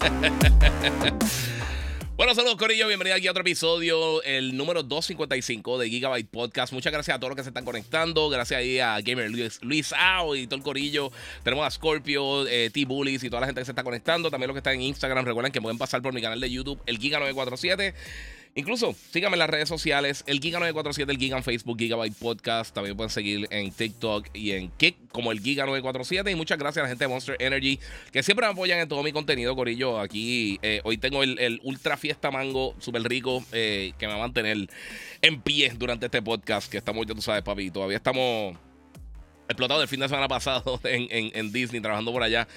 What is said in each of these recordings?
Bueno, saludos Corillo, bienvenido aquí a otro episodio, el número 255 de Gigabyte Podcast. Muchas gracias a todos los que se están conectando, gracias ahí a Gamer Luis, Luis Ao y todo el Corillo. Tenemos a Scorpio, eh, T-Bullies y toda la gente que se está conectando, también los que están en Instagram. Recuerden que pueden pasar por mi canal de YouTube, el Giga947. Incluso síganme en las redes sociales, el Giga947, el Giga en Facebook, Gigabyte Podcast. También pueden seguir en TikTok y en Kick como el Giga947. Y muchas gracias a la gente de Monster Energy que siempre me apoyan en todo mi contenido, Corillo. Aquí eh, hoy tengo el, Ultra Fiesta Mango súper rico eh, que me va a mantener en pie durante este podcast. Que estamos, ya tú sabes, papi, todavía estamos explotados el fin de semana pasado en, Disney, trabajando por allá.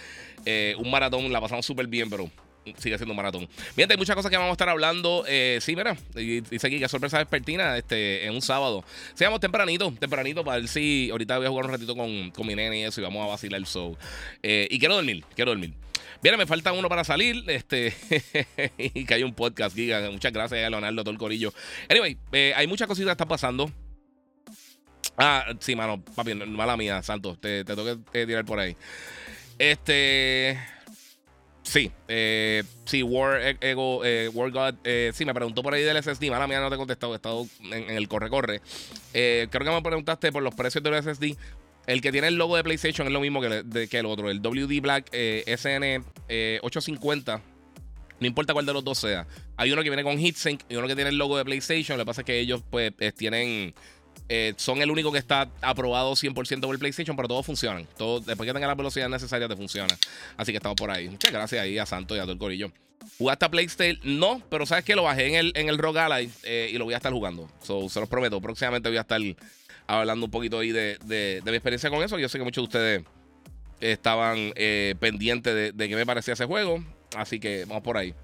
Eh, un maratón, la pasamos súper bien, pero sigue siendo un maratón. Bien, hay muchas cosas que vamos a estar hablando. Eh, sí, mira, dice aquí que sorpresa despertina este, en un sábado. Sigamos tempranito, tempranito, para ver si ahorita voy a jugar un ratito con, con mi nene y eso y vamos a vacilar el show. Eh, y quiero dormir, quiero dormir. Bien, me falta uno para salir. Este, y que hay un podcast, Giga. Muchas gracias a Leonardo, todo el corillo. Anyway, eh, hay muchas cositas que están pasando. Ah, sí, mano, papi, mala mía, Santos. Te, te tengo que tirar por ahí. Este. Sí, eh, sí, War e-, Ego, eh, War God, eh, sí, me preguntó por ahí del SSD, mala mía no te he contestado, he estado en, el corre-corre. creo que me preguntaste por los precios del SSD. El que tiene el logo de PlayStation es lo mismo que, el otro, el WD Black SN 850. No importa cuál de los dos sea. Hay uno que viene con heatsink y uno que tiene el logo de PlayStation. Lo que pasa es que ellos pues tienen eh, son el único que está aprobado 100% por el PlayStation, pero todos funcionan. Todo, después que tenga la velocidad necesaria, te funciona. Así que estamos por ahí. Muchas gracias ahí a Santo y a todo el corillo. ¿Jugaste a PlayStation? No, pero sabes que lo bajé en el, en el Rogue Ally eh, y lo voy a estar jugando. se los prometo. Próximamente voy a estar hablando un poquito ahí de, mi experiencia con eso. Yo sé que muchos de ustedes estaban eh, pendientes de, de qué me parecía ese juego. Así que vamos por ahí.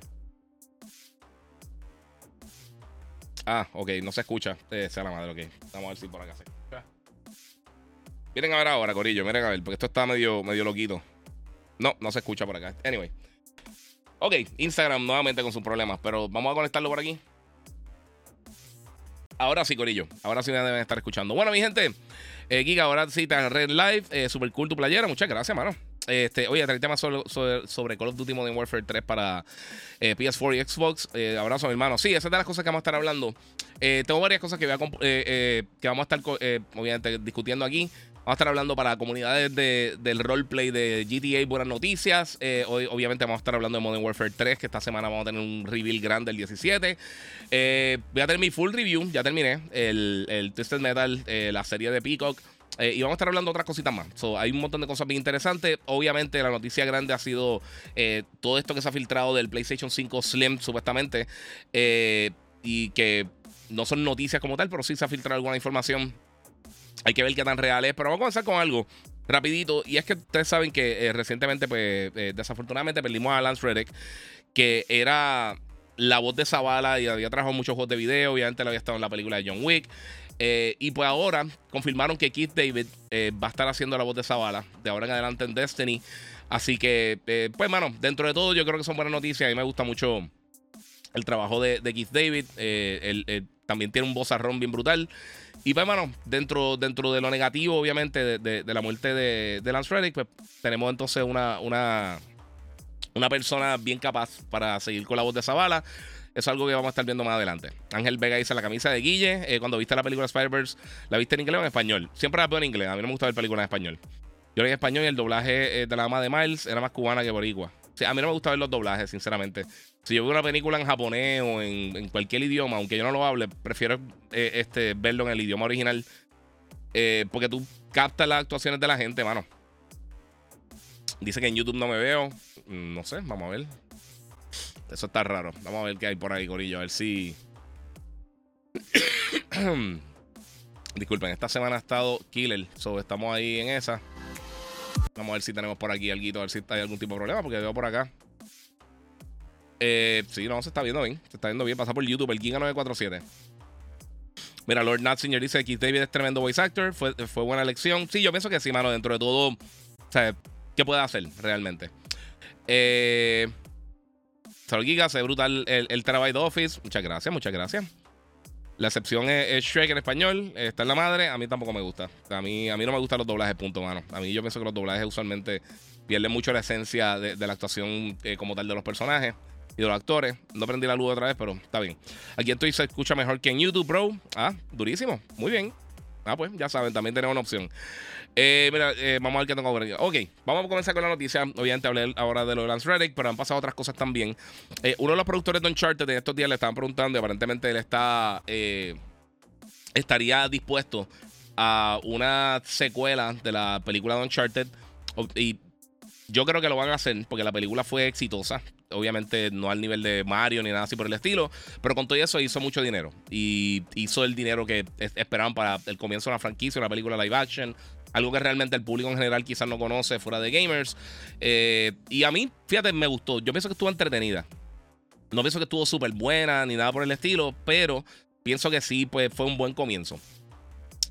Ah, ok, no se escucha. Eh, sea la madre, ok. Vamos a ver si por acá se escucha. Miren a ver ahora, Corillo, miren a ver, porque esto está medio, medio loquito. No, no se escucha por acá. Anyway. Ok, Instagram nuevamente con sus problemas, pero vamos a conectarlo por aquí. Ahora sí, Corillo. Ahora sí me deben estar escuchando. Bueno, mi gente, eh, Giga, ahora sí te red live. Eh, super cool tu playera. Muchas gracias, mano. Este, oye, trae temas sobre, sobre, Call of Duty Modern Warfare 3 para eh, PS4 y Xbox. Eh, abrazo, mi hermano. Sí, esa es de las cosas que vamos a estar hablando. Eh, tengo varias cosas que, vamos a estar, obviamente, discutiendo aquí. Vamos a estar hablando para comunidades de, del roleplay de GTA, buenas noticias. Hoy, obviamente, vamos a estar hablando de Modern Warfare 3, que esta semana vamos a tener un reveal grande el 17. voy a tener mi full review, ya terminé. El, el Twisted Metal, la serie de Peacock. Eh, y vamos a estar hablando de otras cositas más. hay un montón de cosas bien interesantes. Obviamente, la noticia grande ha sido eh, todo esto que se ha filtrado del PlayStation 5 Slim, supuestamente. Eh, y que no son noticias como tal, pero sí se ha filtrado alguna información. Hay que ver qué tan real es. Pero vamos a comenzar con algo rapidito. Y es que ustedes saben que recientemente, pues, desafortunadamente perdimos a Lance Reddick, que era la voz de Zavala y había trabajado muchos juegos de video. Obviamente, le había estado en la película de John Wick. Eh, y pues ahora confirmaron que Keith David eh, va a estar haciendo la voz de Zavala de ahora en adelante en Destiny. Así que, eh, pues, mano, dentro de todo, yo creo que son buenas noticias. A mí me gusta mucho el trabajo de, Keith David. él, también tiene un vozarrón bien brutal. Y pues, mano, dentro, dentro de lo negativo, obviamente, de, la muerte de, Lance Reddick, pues tenemos entonces una, una, una persona bien capaz para seguir con la voz de Zavala. Es algo que vamos a estar viendo más adelante. Ángel Vega dice la camisa de Guille. Eh, cuando viste la película Spider-Verse, ¿la viste en inglés o en español? Siempre la veo en inglés. A mí no me gusta ver películas en español. Yo leí en español y el doblaje eh, de la mamá de Miles era más cubana que boricua. a mí no me gusta ver los doblajes, sinceramente. Si yo veo una película en japonés o en, cualquier idioma, aunque yo no lo hable, prefiero eh, este, verlo en el idioma original. porque tú captas las actuaciones de la gente, mano. Dice que en YouTube no me veo. No sé, vamos a ver. Eso está raro. Vamos a ver qué hay por ahí, Corillo. A ver si. Disculpen, esta semana ha estado killer. So, estamos ahí en esa. Vamos a ver si tenemos por aquí algo, a ver si hay algún tipo de problema, porque veo por acá. Eh, sí, no, se está viendo bien. Se está viendo bien. Pasa por YouTube, el Giga 947. Mira, Lord Nat, señor, dice que David es tremendo voice actor. Fue, fue buena elección. Sí, yo pienso que sí, mano. Dentro de todo, o sea, ¿qué puede hacer realmente? Eh. Solo Giga, se brutal el, el terabyte Office. Muchas gracias, muchas gracias. La excepción es, Shrek en español. Está en la madre. A mí tampoco me gusta. A mí, a mí no me gustan los doblajes, punto, mano. A mí yo pienso que los doblajes usualmente pierden mucho la esencia de, la actuación eh, como tal de los personajes y de los actores. No prendí la luz otra vez, pero está bien. Aquí estoy se escucha mejor que en YouTube, bro. Ah, durísimo. Muy bien. Ah, pues ya saben, también tenemos una opción. Eh, mira, eh, vamos a ver qué tengo por aquí. Ok, vamos a comenzar con la noticia. Obviamente hablé ahora de lo de Lance Reddick, pero han pasado otras cosas también. Eh, uno de los productores de Uncharted en estos días le estaban preguntando y aparentemente él está estaría dispuesto a una secuela de la película de Uncharted. Y yo creo que lo van a hacer porque la película fue exitosa. Obviamente no al nivel de Mario ni nada así por el estilo, pero con todo eso hizo mucho dinero. Y hizo el dinero que esperaban para el comienzo de una franquicia, una película live action. Algo que realmente el público en general quizás no conoce fuera de gamers. Eh, y a mí, fíjate, me gustó. Yo pienso que estuvo entretenida. No pienso que estuvo súper buena ni nada por el estilo, pero pienso que sí, pues fue un buen comienzo.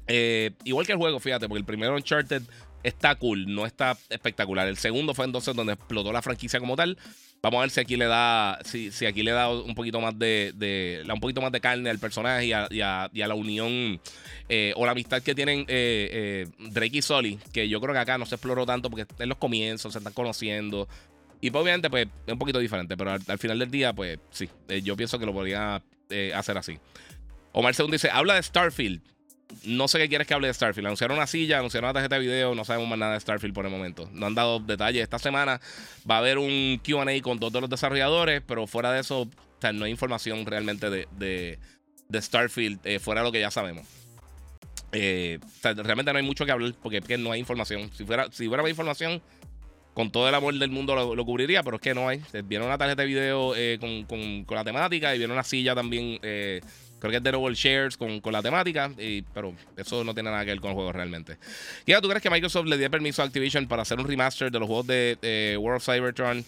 Eh, igual que el juego, fíjate, porque el primero Uncharted está cool, no está espectacular. El segundo fue entonces donde explotó la franquicia como tal. Vamos a ver si aquí le da, si, si aquí le da un poquito más de, de, un poquito más de carne al personaje y a, la unión eh, o la amistad que tienen eh, eh, Drake y Sully, que yo creo que acá no se exploró tanto porque en los comienzos se están conociendo. Y pues, obviamente, pues, es un poquito diferente, pero al, final del día, pues sí, yo pienso que lo podría hacer así. Omar Segundo dice, habla de Starfield. No sé qué quieres que hable de Starfield. Anunciaron una silla, anunciaron una tarjeta de video, no sabemos más nada de Starfield por el momento. No han dado detalles. Esta semana va a haber un QA con dos de los desarrolladores, pero fuera de eso, no hay información realmente de, Starfield, eh, fuera de lo que ya sabemos. Eh, realmente no hay mucho que hablar porque no hay información. Si fuera, si más información, con todo el amor del mundo lo, cubriría, pero es que no hay. Viene una tarjeta de video eh, con, con, la temática y viene una silla también Creo que es de Double Shares con, la temática, pero eso no tiene nada que ver con el juego realmente. ¿Y ¿tú crees que Microsoft le dio permiso a Activision para hacer un remaster de los juegos de World of Cybertron?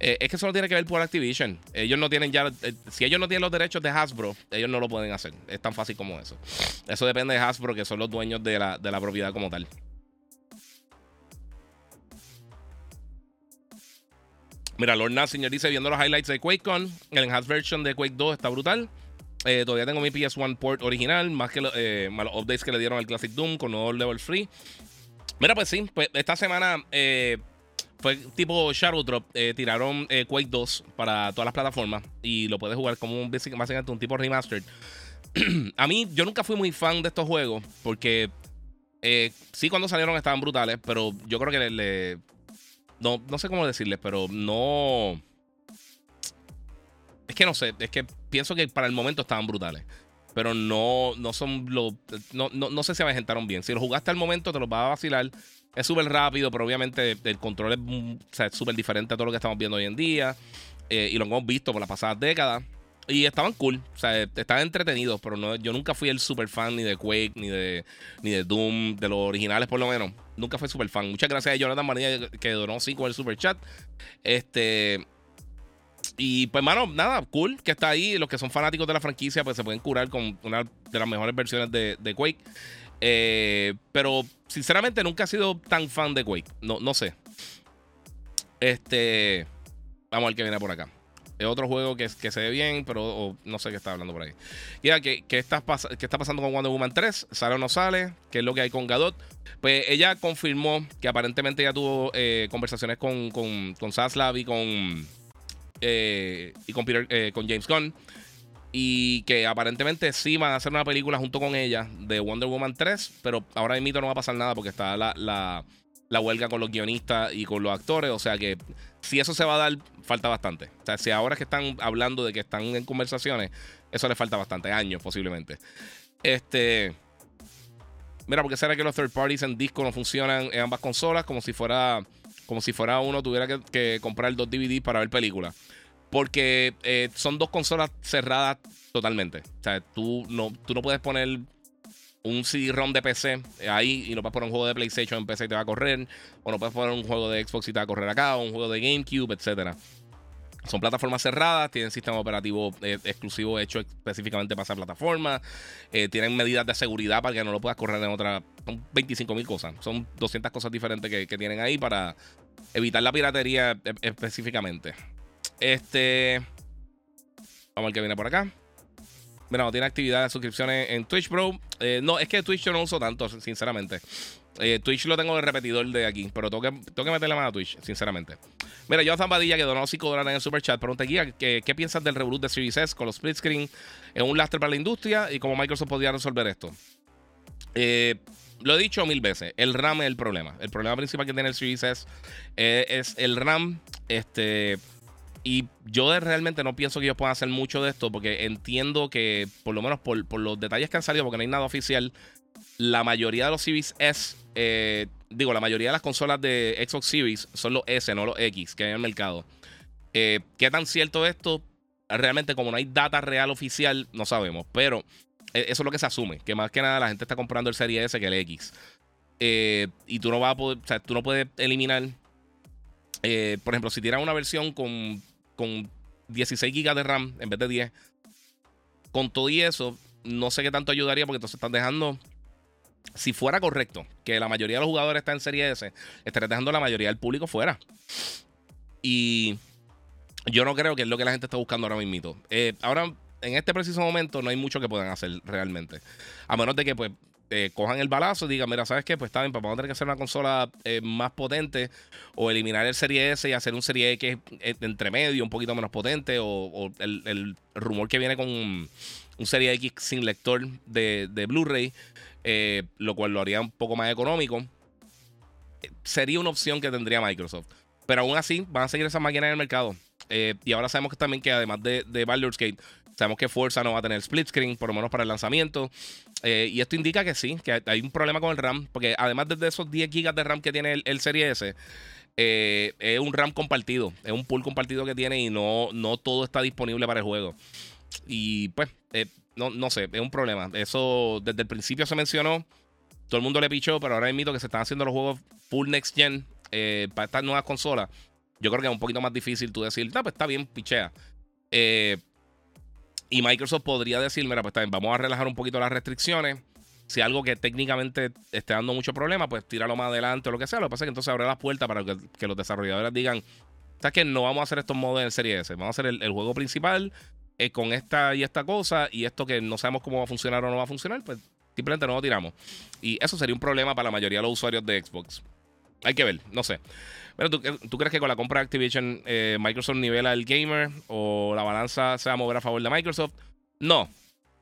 Eh, es que eso no tiene que ver por Activision. Ellos no tienen ya. Eh, si ellos no tienen los derechos de Hasbro, ellos no lo pueden hacer. Es tan fácil como eso. Eso depende de Hasbro, que son los dueños de la, de la propiedad como tal. Mira, Lord señor dice: viendo los highlights de QuakeCon, el enhanced version de Quake 2 está brutal. Eh, todavía tengo mi PS1 port original, más que eh, los updates que le dieron al Classic Doom con nuevo level free. Mira, pues sí, pues esta semana eh, fue tipo Shadow Drop. tiraron Quake 2 para todas las plataformas y lo puedes jugar como un, básicamente un tipo remastered. a mí, yo nunca fui muy fan de estos juegos porque sí, cuando salieron estaban brutales, pero yo creo que le no, no sé cómo decirles, pero no es que no sé, es que pienso que para el momento estaban brutales. Pero no, no son los. No, no, sé si aventaron bien. Si lo jugaste al momento, te los va a vacilar. Es súper rápido, pero obviamente el control es súper diferente a todo lo que estamos viendo hoy en día. Eh, y lo hemos visto por las pasadas décadas. Y estaban cool, o sea, estaban entretenidos, pero no, yo nunca fui el super fan ni de Quake, ni de, ni de Doom, de los originales por lo menos. Nunca fui super fan. Muchas gracias a Jonathan Manilla que donó 5 el super chat. Este, y pues, mano, nada, cool que está ahí. Los que son fanáticos de la franquicia, pues se pueden curar con una de las mejores versiones de, Quake. Eh, pero, sinceramente, nunca he sido tan fan de Quake. No, no sé. Este. Vamos a ver qué viene por acá. Es otro juego que, que se ve bien, pero no sé qué está hablando por ahí. Ya, ¿qué, qué, está qué está pasando con Wonder Woman 3? ¿Sale o no sale? ¿Qué es lo que hay con Gadot? Pues ella confirmó que aparentemente ya tuvo eh, conversaciones con, con, con Saslav y con eh, y con, eh, con James Gunn. Y que aparentemente sí van a hacer una película junto con ella de Wonder Woman 3, pero ahora mismo no va a pasar nada porque está la, la, huelga con los guionistas y con los actores. O sea que si eso se va a dar, falta bastante. O sea, si ahora que están hablando de que están en conversaciones, eso le falta bastante, años posiblemente. Este. Mira, porque será que los third parties en disco no funcionan en ambas consolas como si fuera como si fuera uno tuviera que, comprar dos DVDs para ver películas. Porque eh, son dos consolas cerradas totalmente. O sea, tú no, tú no puedes poner un CD-ROM de PC ahí y no puedes poner un juego de PlayStation en PC y te va a correr, o no puedes poner un juego de Xbox y te va a correr acá, o un juego de GameCube, etcétera. Son plataformas cerradas, tienen sistema operativo eh, exclusivo hecho específicamente para esa plataforma. Eh, tienen medidas de seguridad para que no lo puedas correr en otra. Son 25 mil cosas. Son 200 cosas diferentes que, que, tienen ahí para evitar la piratería e, específicamente. Este. Vamos a ver qué viene por acá. Bueno, no tiene actividad de suscripciones en Twitch, bro. Eh, no, es que Twitch yo no uso tanto, sinceramente. Eh, Twitch lo tengo de repetidor de aquí, pero tengo que, tengo que meterle mano a Twitch, sinceramente. Mira, yo Zambadilla que donó 5 dólares en el super chat. Pregunta guía, ¿qué, ¿qué piensas del revolut de Series con los split screen? ¿Es un lastre para la industria? ¿Y cómo Microsoft podría resolver esto? Eh, lo he dicho mil veces, el RAM es el problema. El problema principal que tiene el Series S es el RAM. Este y yo realmente no pienso que ellos puedan hacer mucho de esto porque entiendo que, por lo menos por, los detalles que han salido, porque no hay nada oficial, la mayoría de los Series S, eh, digo, la mayoría de las consolas de Xbox Series son los S, no los X que hay en el mercado. Eh, ¿Qué tan cierto esto? Realmente, como no hay data real oficial, no sabemos. Pero eh, eso es lo que se asume, que más que nada la gente está comprando el Serie S que el X. y tú no vas a poder, o sea, tú no puedes eliminar por ejemplo, si tiras una versión con con 16 GB de RAM en vez de 10. Con todo y eso, no sé qué tanto ayudaría porque entonces están dejando. Si fuera correcto que la mayoría de los jugadores están en Serie S, estarían dejando la mayoría del público fuera. Y yo no creo que es lo que la gente está buscando ahora mismo. Eh, ahora, en este preciso momento, no hay mucho que puedan hacer realmente. A menos de que, pues, eh, cojan el balazo y digan, mira, ¿sabes qué? Pues está bien, pues vamos a tener que hacer una consola eh, más potente o eliminar el Serie S y hacer un Serie X entre medio, un poquito menos potente o, el, rumor que viene con un, Serie X sin lector de, Blu-ray, eh, lo cual lo haría un poco más económico. Sería una opción que tendría Microsoft. Pero aún así, van a seguir esas máquinas en el mercado. y ahora sabemos que también que además de, de Baldur's Gate, Sabemos que Forza no va a tener split screen, por lo menos para el lanzamiento. Eh, y esto indica que sí, que hay un problema con el RAM, porque además de esos 10 GB de RAM que tiene el, el Serie S, eh, es un RAM compartido, es un pool compartido que tiene y no, no todo está disponible para el juego. Y pues, eh, no, no sé, es un problema. Eso desde el principio se mencionó, todo el mundo le pichó, pero ahora admito que se están haciendo los juegos full next gen para estas nuevas consolas. Yo creo que es un poquito más difícil tú decir, no, pues está bien, pichea. Eh, y Microsoft podría decir, mira, pues también vamos a relajar un poquito las restricciones. Si algo que técnicamente esté dando mucho problema, pues tíralo más adelante o lo que sea. Lo que pasa es que entonces abre las puertas para que, los desarrolladores digan, ¿sabes que No vamos a hacer estos modos en Serie S. Vamos a hacer el, juego principal eh, con esta y esta cosa y esto que no sabemos cómo va a funcionar o no va a funcionar, pues simplemente no lo tiramos. Y eso sería un problema para la mayoría de los usuarios de Xbox. Hay que ver, no sé. Pero ¿tú, crees que con la compra de Activision eh, Microsoft nivela el gamer o la balanza se va a mover a favor de Microsoft? No,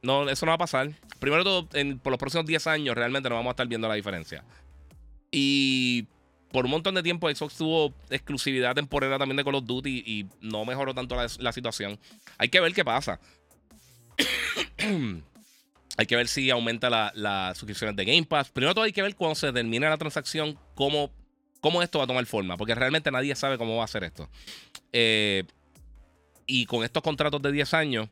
no, eso no va a pasar. Primero todo, por los próximos 10 años realmente no vamos a estar viendo la diferencia. Y por un montón de tiempo Xbox tuvo exclusividad temporera también de Call of Duty y no mejoró tanto la, situación. Hay que ver qué pasa. hay que ver si aumenta las la suscripciones de Game Pass. Primero todo hay que ver cuando se termine la transacción cómo cómo esto va a tomar forma, porque realmente nadie sabe cómo va a ser esto. Eh, y con estos contratos de 10 años,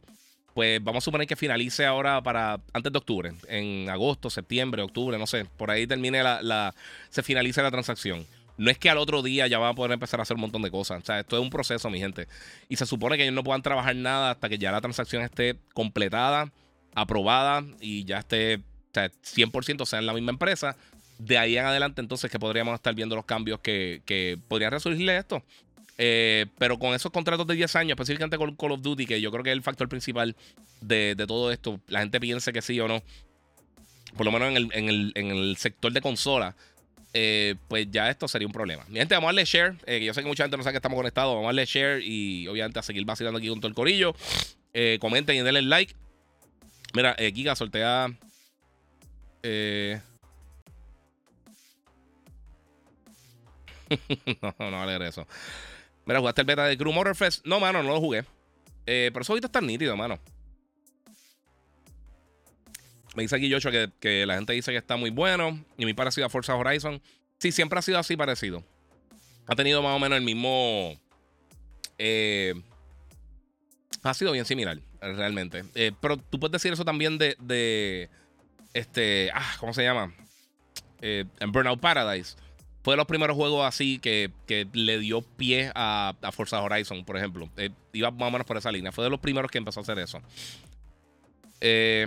pues vamos a suponer que finalice ahora para antes de octubre, en agosto, septiembre, octubre, no sé, por ahí termine la, se finalice la transacción. No es que al otro día ya van a poder empezar a hacer un montón de cosas. O sea, esto es un proceso, mi gente. Y se supone que ellos no puedan trabajar nada hasta que ya la transacción esté completada, aprobada y ya esté, o sea, 100% sea en la misma empresa de ahí en adelante, entonces, que podríamos estar viendo los cambios que, que podrían resurgirle esto. Eh, pero con esos contratos de 10 años, específicamente con Call of Duty, que yo creo que es el factor principal de, todo esto, la gente piense que sí o no, por lo menos en el, sector de consola, eh, pues ya esto sería un problema. Mi gente, vamos a darle share, eh, yo sé que mucha gente no sabe que estamos conectados, vamos a darle share y obviamente a seguir vacilando aquí con todo el corillo. comenten y denle like. Mira, Giga sortea... Eh, no, no vale eso. Mira, ¿jugaste el beta de Crew Motorfest? No, mano, no lo jugué. Eh, pero eso ahorita está nítido, mano. Me dice aquí Yocho que, que, la gente dice que está muy bueno. Y muy parecido a Forza Horizon. Sí, siempre ha sido así parecido. Ha tenido más o menos el mismo. Eh, ha sido bien similar, realmente. Eh, pero tú puedes decir eso también de, de, este, ah, ¿cómo se llama? En Burnout Paradise. Fue de los primeros juegos así que, le dio pie a, Forza Horizon, por ejemplo. Eh, iba más o menos por esa línea. Fue de los primeros que empezó a hacer eso. Eh,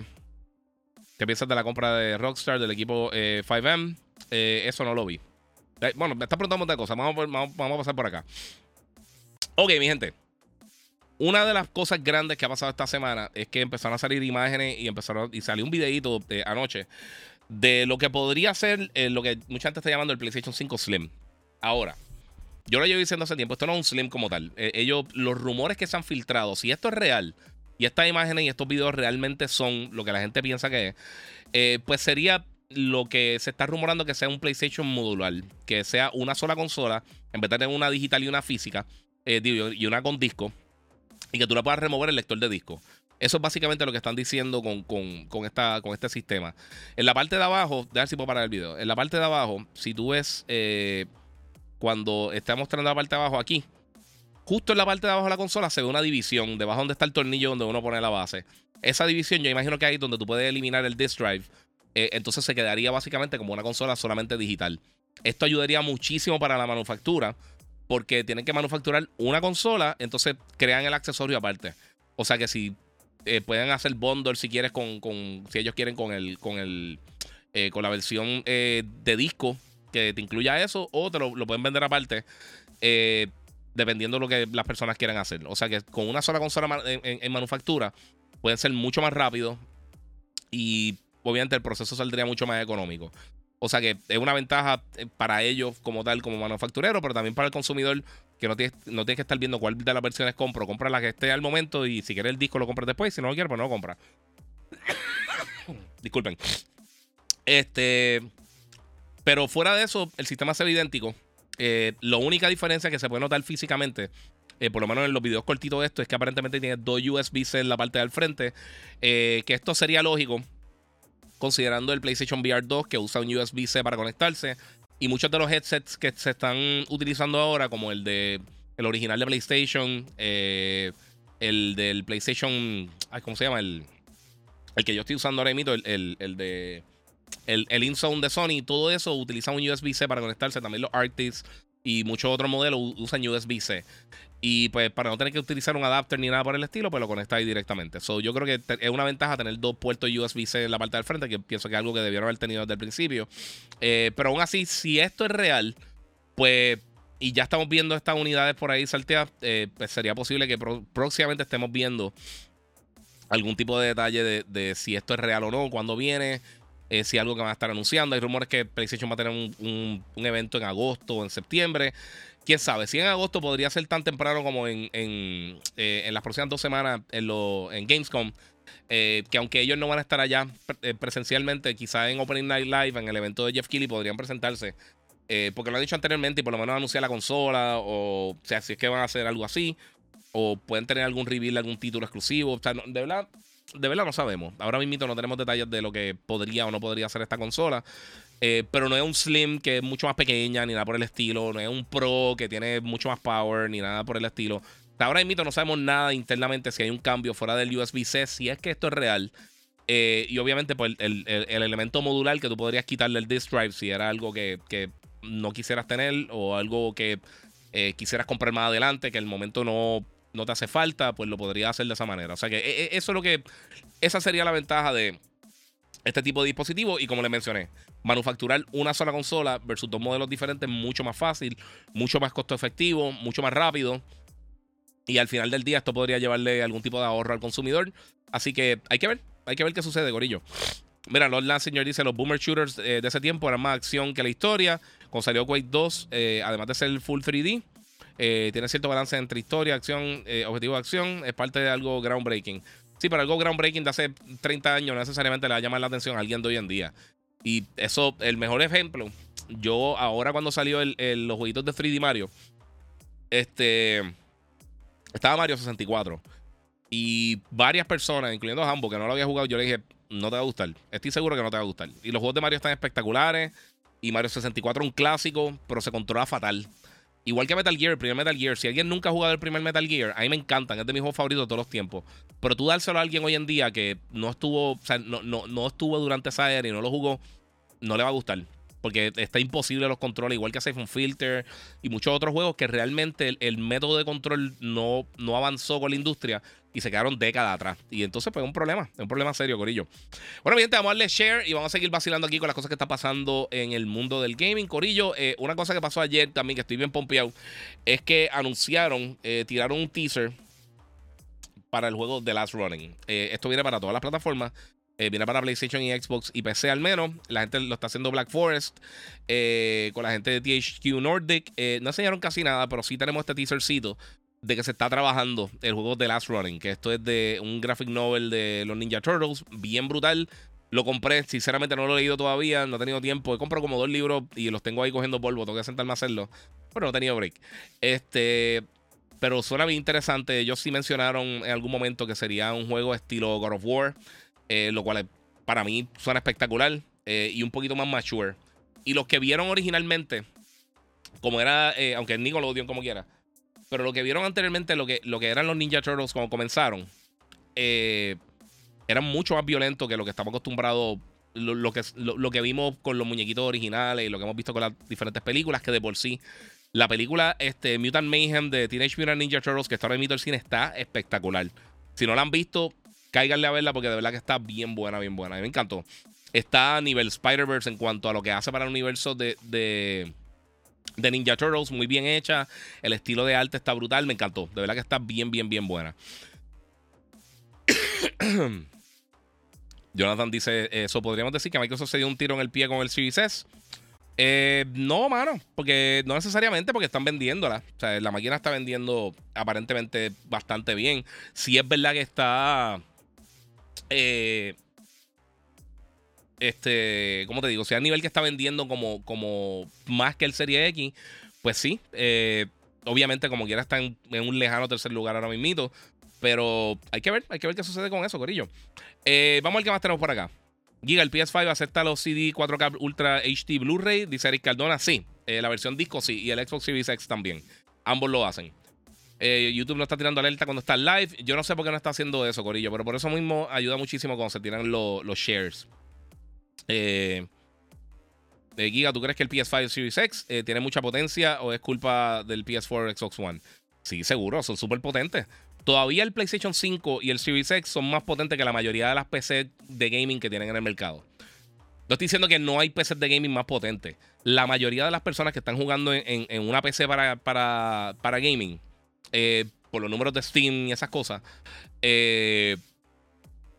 ¿Qué piensas de la compra de Rockstar del equipo 5M? eso no lo vi. bueno, me está preguntando de cosas. Vamos, vamos a pasar por acá. Ok, mi gente. Una de las cosas grandes que ha pasado esta semana es que empezaron a salir imágenes y empezaron y salió un videito anoche de lo que podría ser eh, lo que mucha gente está llamando el PlayStation 5 Slim. Ahora, yo lo llevo diciendo hace tiempo, esto no es un Slim como tal. Eh, ellos, los rumores que se han filtrado, si esto es real y estas imágenes y estos videos realmente son lo que la gente piensa que es, eh, pues sería lo que se está rumorando que sea un PlayStation modular, que sea una sola consola, en vez de tener una digital y una física, y una con disco y que tú la puedas remover el lector de disco. Eso es básicamente lo que están diciendo con, esta, con este sistema. En la parte de abajo, déjame si puedo parar el video. En la parte de abajo, si tú ves eh, cuando está mostrando la parte de abajo aquí, justo en la parte de abajo de la consola se ve una división, debajo donde está el tornillo donde uno pone la base. Esa división, yo imagino que ahí donde tú puedes eliminar el disk drive. Eh, entonces se quedaría básicamente como una consola solamente digital. Esto ayudaría muchísimo para la manufactura porque tienen que manufacturar una consola, entonces crean el accesorio aparte. O sea que si eh, pueden hacer bundle si quieres con, si ellos quieren con el, con el, eh, con la versión eh, de disco que te incluya eso, o te lo, pueden vender aparte. dependiendo de lo que las personas quieran hacer. O sea que con una sola consola en, manufactura pueden ser mucho más rápido y obviamente el proceso saldría mucho más económico. O sea que es una ventaja eh, para ellos como tal, como manufacturero, pero también para el consumidor que no tienes, que estar viendo cuál de las versiones compro. Compra la que esté al momento y si quieres el disco lo compras después. Si no lo quieres, pues no lo compras. Disculpen. Este. Pero fuera de eso, el sistema es idéntico. Eh, la única diferencia que se puede notar físicamente, eh, por lo menos en los videos cortitos de esto, es que aparentemente tiene dos USB-C en la parte del frente. que esto sería lógico considerando el PlayStation VR 2 que usa un USB-C para conectarse. Y muchos de los headsets que se están utilizando ahora, como el de el original de PlayStation, eh, el del PlayStation, ¿cómo se llama? El, el que yo estoy usando ahora mismo, el, el, de el, el InZone de Sony, todo eso utiliza un USB-C para conectarse. También los Arctis y muchos otros modelos usan USB-C. Y pues para no tener que utilizar un adapter ni nada por el estilo, pues lo conectáis directamente. So, yo creo que es una ventaja tener dos puertos USB-C en la parte del frente, que pienso que es algo que debieron haber tenido desde el principio. Eh, pero aún así, si esto es real, pues, y ya estamos viendo estas unidades por ahí salteadas, eh, pues sería posible que próximamente estemos viendo algún tipo de detalle de, si esto es real o no, cuando viene. Eh, si algo que van a estar anunciando. Hay rumores que PlayStation va a tener un, un evento en agosto o en septiembre quién sabe, si en agosto podría ser tan temprano como en, en, eh, las próximas dos semanas en, lo, en Gamescom. Eh, que aunque ellos no van a estar allá presencialmente, quizá en Opening Night Live, en el evento de Jeff Keighley, podrían presentarse. porque lo han dicho anteriormente y por lo menos anunciar la consola, o, o sea, si es que van a hacer algo así, o pueden tener algún reveal, algún título exclusivo. O sea, de verdad, de verdad no sabemos. Ahora mismo no tenemos detalles de lo que podría o no podría hacer esta consola. Eh, pero no es un Slim que es mucho más pequeña ni nada por el estilo. No es un Pro que tiene mucho más power ni nada por el estilo. Ahora mismo no sabemos nada internamente si hay un cambio fuera del USB-C, si es que esto es real. Eh, y obviamente pues, el, elemento modular que tú podrías quitarle el disk drive si era algo que, no quisieras tener o algo que eh, quisieras comprar más adelante, que el momento no, no te hace falta, pues lo podrías hacer de esa manera. O sea que eso es lo que... Esa sería la ventaja de este tipo de dispositivo. Y como le mencioné, manufacturar una sola consola versus dos modelos diferentes mucho más fácil, mucho más costo efectivo, mucho más rápido. Y al final del día esto podría llevarle algún tipo de ahorro al consumidor. Así que hay que ver, hay que ver qué sucede, Gorillo. Mira, Lord señor dice, los boomer shooters eh, de ese tiempo eran más acción que la historia. Cuando salió Quake 2, eh, además de ser full 3D, eh, tiene cierto balance entre historia, acción, objetivo de acción. Es parte de algo groundbreaking. Sí, pero algo groundbreaking de hace 30 años no necesariamente le va a llamar la atención a alguien de hoy en día. Y eso, el mejor ejemplo, yo ahora cuando salió los jueguitos de 3D Mario, este, estaba Mario 64. Y varias personas, incluyendo a Hambo, que no lo había jugado, yo le dije, no te va a gustar. Estoy seguro que no te va a gustar. Y los juegos de Mario están espectaculares. Y Mario 64 es un clásico, pero se controla fatal. Igual que Metal Gear, el primer Metal Gear. Si alguien nunca ha jugado el primer Metal Gear, a mí me encantan, es de mis juegos favoritos de todos los tiempos. Pero tú dárselo a alguien hoy en día que no estuvo, o sea, no, no, no estuvo durante esa era y no lo jugó, no le va a gustar. Porque está imposible los controles, igual que Siphon Filter y muchos otros juegos que realmente el, método de control no, no avanzó con la industria y se quedaron décadas atrás. Y entonces, pues, es un problema, es un problema serio, Corillo. Bueno, bien, vamos a darle share y vamos a seguir vacilando aquí con las cosas que están pasando en el mundo del gaming, Corillo. Eh, una cosa que pasó ayer también, que estoy bien pompeado, es que anunciaron, eh, tiraron un teaser para el juego The Last Running. Eh, esto viene para todas las plataformas. Viene para PlayStation y Xbox y PC al menos. La gente lo está haciendo Black Forest con la gente de THQ Nordic. no enseñaron casi nada, pero sí tenemos este teasercito de que se está trabajando el juego The Last Running, que esto es de un graphic novel de los Ninja Turtles, bien brutal. Lo compré, sinceramente no lo he leído todavía, no he tenido tiempo. He comprado como dos libros y los tengo ahí cogiendo polvo, tengo que sentarme a hacerlo. Pero no he tenido break. Este, pero suena bien interesante. Ellos sí mencionaron en algún momento que sería un juego estilo God of War, eh, lo cual para mí suena espectacular eh, y un poquito más mature. Y los que vieron originalmente, como era, eh, aunque Nico lo odió como quiera, pero lo que vieron anteriormente, lo que, lo que eran los Ninja Turtles cuando comenzaron, eran mucho más violentos que lo que estamos acostumbrados, lo, que, lo, que vimos con los muñequitos originales y lo que hemos visto con las diferentes películas, que de por sí. La película este, Mutant Mayhem de Teenage Mutant Ninja Turtles, que está ahora en el cine, está espectacular. Si no la han visto, cáiganle a verla porque de verdad que está bien buena, bien buena. A mí me encantó. Está a nivel Spider-Verse en cuanto a lo que hace para el universo de, de Ninja Turtles, muy bien hecha. El estilo de arte está brutal, me encantó. De verdad que está bien, bien, bien buena. Jonathan dice: Eso podríamos decir que Microsoft se dio un tiro en el pie con el Series. Eh, no, mano, porque no necesariamente porque están vendiéndola. O sea, la máquina está vendiendo aparentemente bastante bien. Si es verdad que está. Eh, este, ¿cómo te digo? Si a nivel que está vendiendo como, como más que el Serie X, pues sí. Eh, obviamente, como quiera, está en, un lejano tercer lugar ahora mismo. Pero hay que ver, hay que ver qué sucede con eso, Corillo. Eh, vamos al que más tenemos por acá. Giga, el PS5 acepta los CD 4K Ultra HD Blu-ray, dice Eric Cardona, sí. Eh, la versión disco sí, y el Xbox Series X también. Ambos lo hacen. YouTube no está tirando alerta cuando está live. Yo no sé por qué no está haciendo eso, Corillo, pero por eso mismo ayuda muchísimo cuando se tiran los shares. Eh, eh, Giga, ¿tú crees que el PS5 Series X eh, tiene mucha potencia o es culpa del PS4 Xbox One? Sí, seguro, son súper potentes. Todavía el PlayStation 5 y el Series X son más potentes que la mayoría de las PC de gaming que tienen en el mercado. No estoy diciendo que no hay PC de gaming más potentes. La mayoría de las personas que están jugando en, una PC para, para, para gaming, eh, por los números de Steam y esas cosas,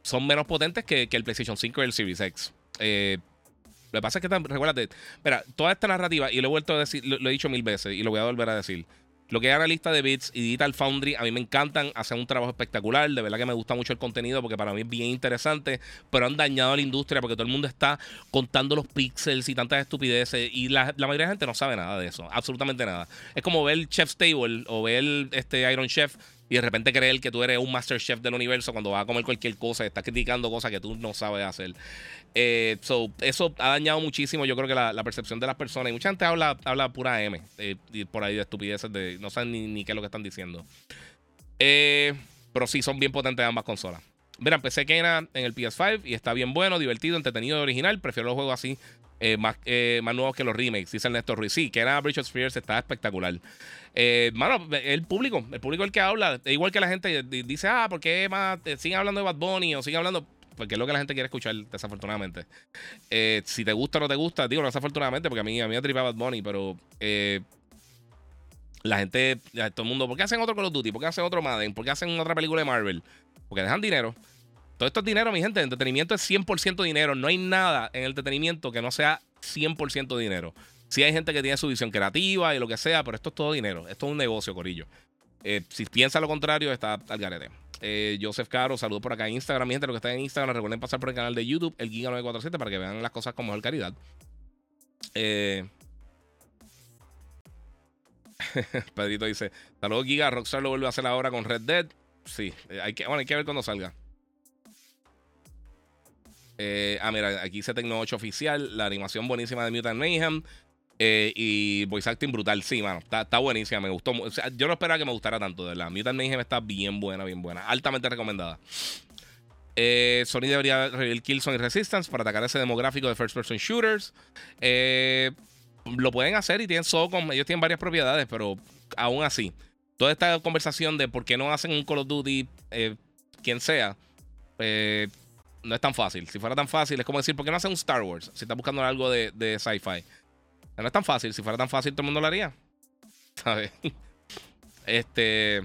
son menos potentes que, que el PlayStation 5 y el Series X. Eh, lo que pasa es que, recuérdate, mira, toda esta narrativa, y lo he vuelto a decir, lo, he dicho mil veces y lo voy a volver a decir. Lo que es analista de bits y Digital Foundry, a mí me encantan, hacen un trabajo espectacular. De verdad que me gusta mucho el contenido porque para mí es bien interesante, pero han dañado a la industria porque todo el mundo está contando los pixels y tantas estupideces. Y la, mayoría de la gente no sabe nada de eso, absolutamente nada. Es como ver Chef's Table o ver este Iron Chef y de repente creer que tú eres un master chef del universo cuando vas a comer cualquier cosa y estás criticando cosas que tú no sabes hacer. Eh, eso ha dañado muchísimo, yo creo que la, percepción de las personas. Y mucha gente habla, habla pura M eh, y por ahí de estupideces, de no saben ni, qué es lo que están diciendo. Eh, pero sí, son bien potentes ambas consolas. Mira, empecé Kena en el PS5 y está bien bueno, divertido, entretenido y original. Prefiero los juegos así, más, más nuevos que los remakes, dice Ernesto Ruiz. Sí, Kena Bridge of Spheres está espectacular. mano, el público, el público el que habla, igual que la gente dice, ah, ¿por qué más siguen hablando de Bad Bunny o siguen hablando? porque es lo que la gente quiere escuchar, desafortunadamente. Eh, si te gusta o no te gusta, digo, desafortunadamente, porque a mí, a mí me tripaba Bad Bunny, pero eh, la gente, todo el mundo, ¿por qué hacen otro Call of Duty? ¿Por qué hacen otro Madden? ¿Por qué hacen otra película de Marvel? Porque dejan dinero. Todo esto es dinero, mi gente. El entretenimiento es 100% dinero. No hay nada en el entretenimiento que no sea 100% dinero. Sí hay gente que tiene su visión creativa y lo que sea, pero esto es todo dinero. Esto es un negocio, Corillo. Eh, si piensa lo contrario, está al garete. Eh, Joseph Caro, saludos por acá en Instagram. Mi gente, los que están en Instagram, recuerden pasar por el canal de YouTube, el Giga947, para que vean las cosas con mejor calidad. Eh, Pedrito dice: Saludos, Giga. Rockstar lo vuelve a hacer ahora con Red Dead. Sí, hay que, bueno, hay que ver cuando salga. Ah, mira, aquí se Tecno 8 oficial. La animación buenísima de Mutant Mayhem. Eh, y voice acting brutal, sí, mano. Está, buenísima, me gustó. O yo no esperaba que me gustara tanto, de verdad. Mutant Mayhem está bien buena, bien buena. Altamente recomendada. Eh, Sony debería revelar Killzone y Resistance para atacar ese demográfico de first person shooters. Eh, lo pueden hacer y tienen SOCOM. Ellos tienen varias propiedades, pero aún así, toda esta conversación de por qué no hacen un Call of Duty, eh, quien sea, no es tan fácil. Si fuera tan fácil, es como decir, ¿por qué no hacen un Star Wars? Si estás buscando algo de, de sci-fi. No es tan fácil. Si fuera tan fácil, todo el mundo lo haría. ¿Sabes? Este.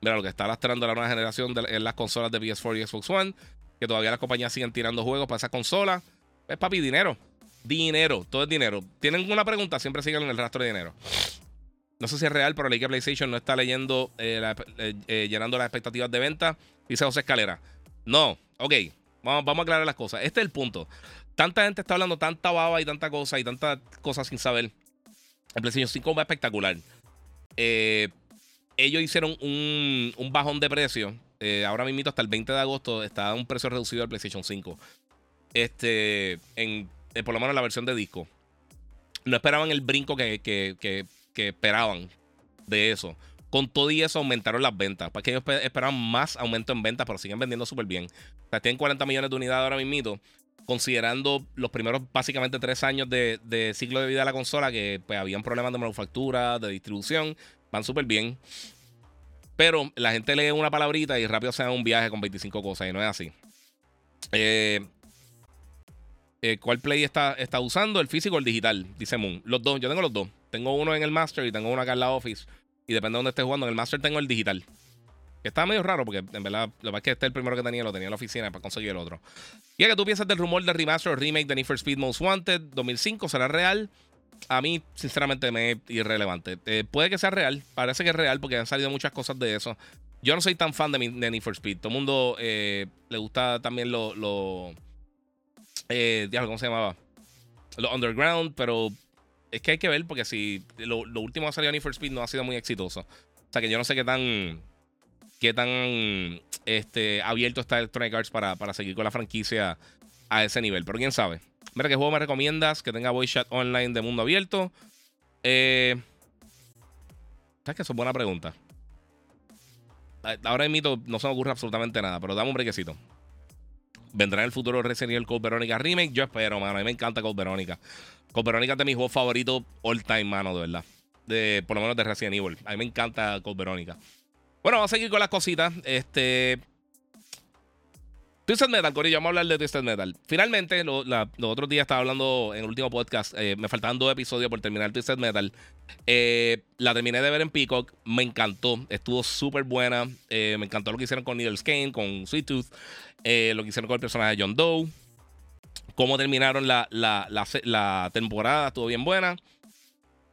Mira, lo que está lastrando la nueva generación en las consolas de PS4 y Xbox One. Que todavía las compañías siguen tirando juegos para esas consolas. Es papi, dinero. Dinero, todo es dinero. Tienen una pregunta, siempre siguen en el rastro de dinero. No sé si es real, pero la que PlayStation no está leyendo, eh, eh, eh, llenando las expectativas de venta. Dice José Escalera. No, ok. Vamos, vamos a aclarar las cosas. Este es el punto. Tanta gente está hablando tanta baba y tanta cosa y tantas cosas sin saber. El PlayStation 5 va espectacular. Eh, ellos hicieron un, bajón de precio. Eh, ahora mismo hasta el 20 de agosto está un precio reducido del PlayStation 5. Este, eh, por lo menos la versión de disco. No esperaban el brinco que, que, esperaban de eso. Con todo y eso aumentaron las ventas. Porque ellos esperaban más aumento en ventas, pero siguen vendiendo súper bien. O sea, tienen 40 millones de unidades ahora mismo. Considerando los primeros básicamente tres años de, ciclo de vida de la consola, que pues habían problemas de manufactura, de distribución, van súper bien. Pero la gente lee una palabrita y rápido se da un viaje con 25 cosas y no es así. Eh, eh, ¿Cuál play está, está usando? ¿El físico o el digital? Dice Moon. Los dos, yo tengo los dos. Tengo uno en el Master y tengo uno acá en la Office. Y depende de dónde esté jugando. En el Master tengo el digital. Que estaba medio raro porque en verdad lo más que este es el primero que tenía, lo tenía en la oficina para conseguir el otro. Y que tú piensas del rumor de remaster o remake de Need for Speed Most Wanted 2005, ¿será real? a mí, sinceramente, me es irrelevante. Eh, puede que sea real, parece que es real porque han salido muchas cosas de eso. Yo no soy tan fan de, mi, Need for Speed. Todo el mundo eh, le gusta también lo. lo eh, ¿Cómo se llamaba? Lo underground, pero es que hay que ver porque si lo, último que ha salido Need for Speed no ha sido muy exitoso. O sea que yo no sé qué tan. qué tan este, abierto está Electronic Arts para, para seguir con la franquicia a ese nivel. Pero quién sabe. Mira, ¿qué juego me recomiendas que tenga voice chat online de mundo abierto? Eh, ¿Sabes que Eso es buena pregunta. Ahora mito no se me ocurre absolutamente nada, pero dame un brequecito. ¿Vendrá en el futuro Resident Evil Code Verónica Remake? Yo espero, mano. A mí me encanta Code Verónica. Code Verónica es de mis juegos favoritos all time, mano, de verdad. De, por lo menos de Resident Evil. A mí me encanta Code Verónica. Bueno, vamos a seguir con las cositas. Este. Twisted Metal, Corillo, vamos a hablar de Twisted Metal. Finalmente, los otros días estaba hablando en el último podcast, eh, me faltaban dos episodios por terminar Twisted Metal. Eh, la terminé de ver en Peacock, me encantó, estuvo súper buena. Eh, me encantó lo que hicieron con Needle Kane, con Sweet Tooth, lo que hicieron con el personaje de John Doe, cómo terminaron la, temporada, estuvo bien buena.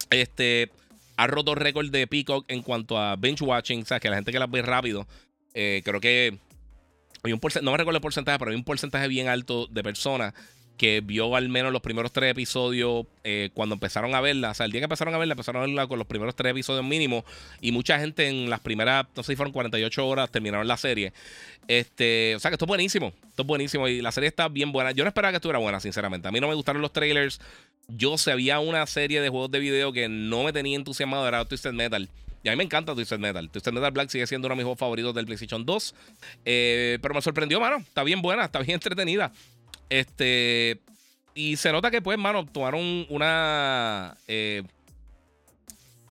Este ha roto récord de Peacock en cuanto a bench watching, o sea, que la gente que la ve rápido, creo que un no me recuerdo el porcentaje, pero hay un porcentaje bien alto de personas que vio al menos los primeros tres episodios eh, cuando empezaron a verla. O sea, el día que empezaron a verla, empezaron a verla con los primeros tres episodios mínimos. Y mucha gente en las primeras, no sé si fueron 48 horas, terminaron la serie. Este, o sea que esto es buenísimo. Esto es buenísimo. Y la serie está bien buena. Yo no esperaba que estuviera buena, sinceramente. A mí no me gustaron los trailers. Yo sabía una serie de juegos de video que no me tenía entusiasmado. Era Twisted Metal. Y a mí me encanta Twisted Metal. Twisted Metal Black sigue siendo uno de mis juegos favoritos del PlayStation 2. Eh, pero me sorprendió, mano. Está bien buena, está bien entretenida. Este. Y se nota que, pues, mano, tomaron una. Eh,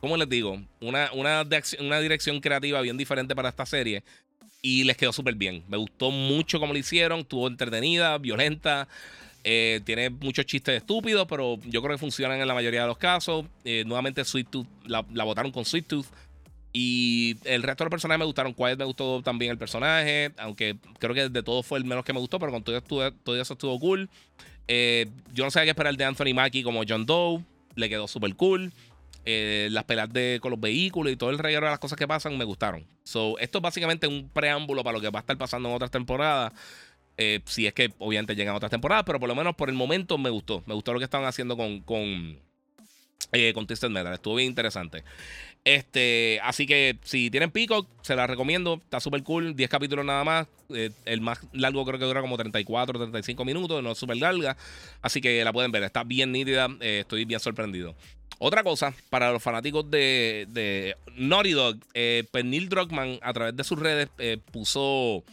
¿Cómo les digo? Una, una, una dirección creativa bien diferente para esta serie. Y les quedó súper bien. Me gustó mucho cómo lo hicieron. Estuvo entretenida, violenta. Eh, tiene muchos chistes estúpidos, pero yo creo que funcionan en la mayoría de los casos. Eh, nuevamente, Sweet Tooth la, la votaron con Sweet Tooth. Y el resto de los personajes me gustaron. Quiet me gustó también el personaje. Aunque creo que de todo fue el menos que me gustó, pero con todo, eso estuvo cool. Eh, yo no sabía qué esperar de Anthony Mackie como John Doe. Le quedó súper cool. las peleas de, con los vehículos y todo el reguero de las cosas que pasan me gustaron. So, esto es básicamente un preámbulo para lo que va a estar pasando en otras temporadas. Eh, si es que obviamente llegan otras temporadas, pero por lo menos por el momento me gustó. Me gustó lo que estaban haciendo con, con, eh, con Twisted Metal. Estuvo bien interesante. Este, así que si tienen Peacock, se la recomiendo. Está súper cool. 10 capítulos nada más. Eh, el más largo creo que dura como 34, 35 minutos. No es súper larga. Así que la pueden ver. Está bien nítida. Eh, estoy bien sorprendido. Otra cosa, para los fanáticos de, de Naughty Dog, eh, pues Neil Druckmann a través de sus redes puso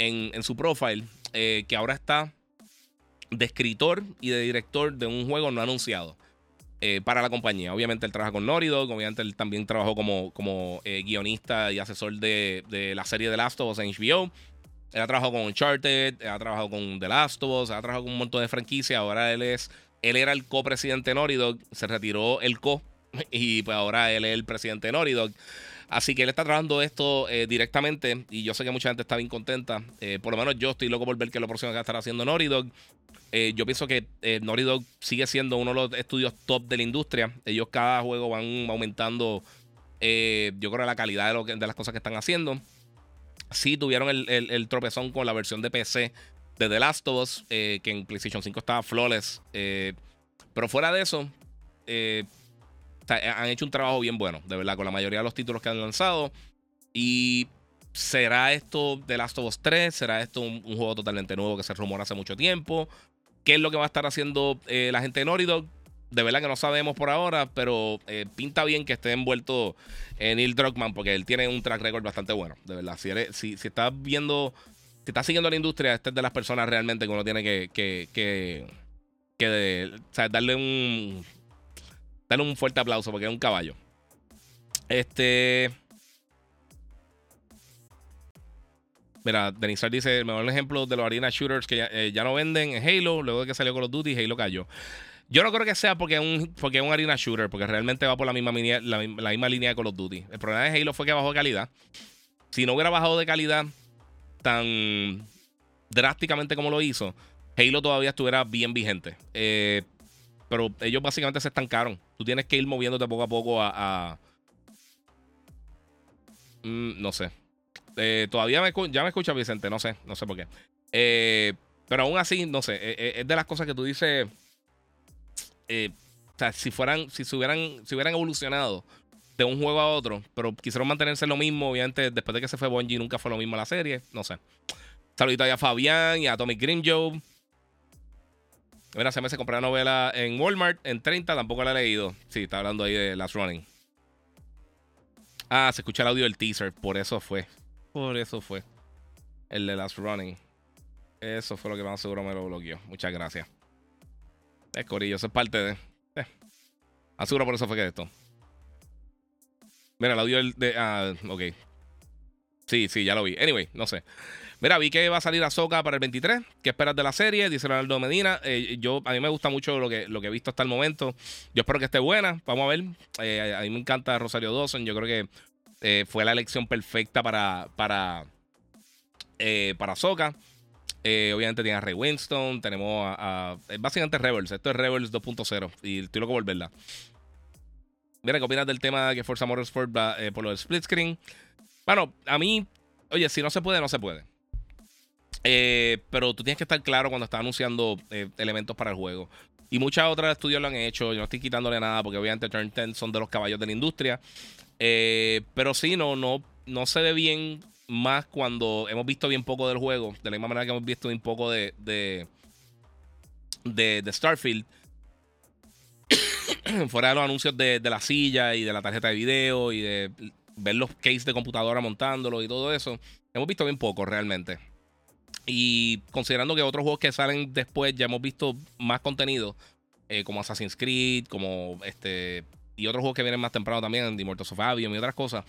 en, en, su profile que ahora está de escritor y de director de un juego no anunciado. Eh, para la compañía. Obviamente él trabaja con Naughty Dog, obviamente él también trabajó como, como eh, guionista y asesor de, de, la serie The Last of Us en HBO. Él ha trabajado con Uncharted, ha trabajado con The Last of Us, ha trabajado con un montón de franquicias. Ahora él es, él era el copresidente de Naughty Dog, se retiró el co y pues ahora él es el presidente de Naughty Dog. Así que él está trabajando esto eh, directamente y yo sé que mucha gente está bien contenta. por lo menos yo estoy loco por ver que lo próximo que va a estar haciendo Naughty Dog. Eh, yo pienso que eh, Naughty Dog sigue siendo uno de los estudios top de la industria. Ellos cada juego van aumentando, eh, yo creo, la calidad de, de, las cosas que están haciendo. Sí tuvieron el, tropezón con la versión de PC de The Last of Us, que en PlayStation 5 estaba flawless. pero fuera de eso, han hecho un trabajo bien bueno, de verdad, con la mayoría de los títulos que han lanzado. Y ¿Será esto The Last of Us 3? ¿Será esto un, juego totalmente nuevo que se rumora hace mucho tiempo? ¿Qué es lo que va a estar haciendo eh, la gente de Naughty? De verdad que no sabemos por ahora, pero eh, pinta bien que esté envuelto en Neil Druckmann porque él tiene un track record bastante bueno, de verdad. Si, si, si estás viendo, si estás siguiendo la industria, este es de las personas realmente que uno tiene que, que, que, darle un darle un fuerte aplauso porque es un caballo. Este. Mira, Denisar dice: el mejor ejemplo de los arena shooters que eh, ya, no venden en Halo, luego de que salió Call of Duty, Halo cayó. Yo no creo que sea porque es un, porque un arena shooter, porque realmente va por la misma, la, misma línea de Call of Duty. El problema de Halo fue que bajó de calidad. Si no hubiera bajado de calidad tan drásticamente como lo hizo, Halo todavía estuviera bien vigente. Eh, pero ellos básicamente se estancaron. Tú tienes que ir moviéndote poco a poco a. Mm, no sé. Eh, todavía me, ya me escucha Vicente, no sé, no sé por qué. Eh, pero aún así, no sé, eh, es de las cosas que tú dices. o sea, si fueran, si hubieran, si hubieran evolucionado de un juego a otro, pero quisieron mantenerse lo mismo, obviamente, después de que se fue Bungie, nunca fue lo mismo la serie, no sé. Saludito a Fabián y a Tommy Green Joe. Mira, se me compré la novela en Walmart en 30, tampoco la he leído. Sí, está hablando ahí de Last Running. Ah, se escucha el audio del teaser, por eso fue. Por eso fue. El de Last Running. Eso fue lo que más seguro me lo bloqueó. Muchas gracias. Es Corillo, eso es parte de. Eh. Aseguro por eso fue que esto. Mira, el audio de. Ah, ok. Sí, sí, ya lo vi. Anyway, no sé. Mira, vi que va a salir Ahsoka para el 23. ¿Qué esperas de la serie? Dice Leonardo Medina. Eh, yo, a mí me gusta mucho lo que, lo que he visto hasta el momento. Yo espero que esté buena. Vamos a ver. Eh, a mí me encanta Rosario Dawson. Yo creo que eh, fue la elección perfecta para, para, para obviamente tiene a Ray Winston, tenemos a, básicamente Rebels. Esto es Rebels 2.0 y estoy loco por verla. Mira, ¿qué opinas del tema que Forza Motorsport va por lo del split screen? Bueno, a mí, oye, si no se puede, no se puede. Pero tú tienes que estar claro cuando estás anunciando elementos para el juego. Y muchas otras estudios lo han hecho. Yo no estoy quitándole nada porque obviamente Turn 10 son de los caballos de la industria. Eh, pero sí, no, no, no se ve bien más cuando hemos visto bien poco del juego. De la misma manera que hemos visto bien poco de, de, de, Starfield. Fuera de los anuncios de, de, la silla y de la tarjeta de video y de ver los cases de computadora montándolo y todo eso. Hemos visto bien poco realmente. Y considerando que otros juegos que salen después ya hemos visto más contenido, eh, como Assassin's Creed, como este y otros juegos que vienen más temprano también, The Immortals of Avium y otras cosas,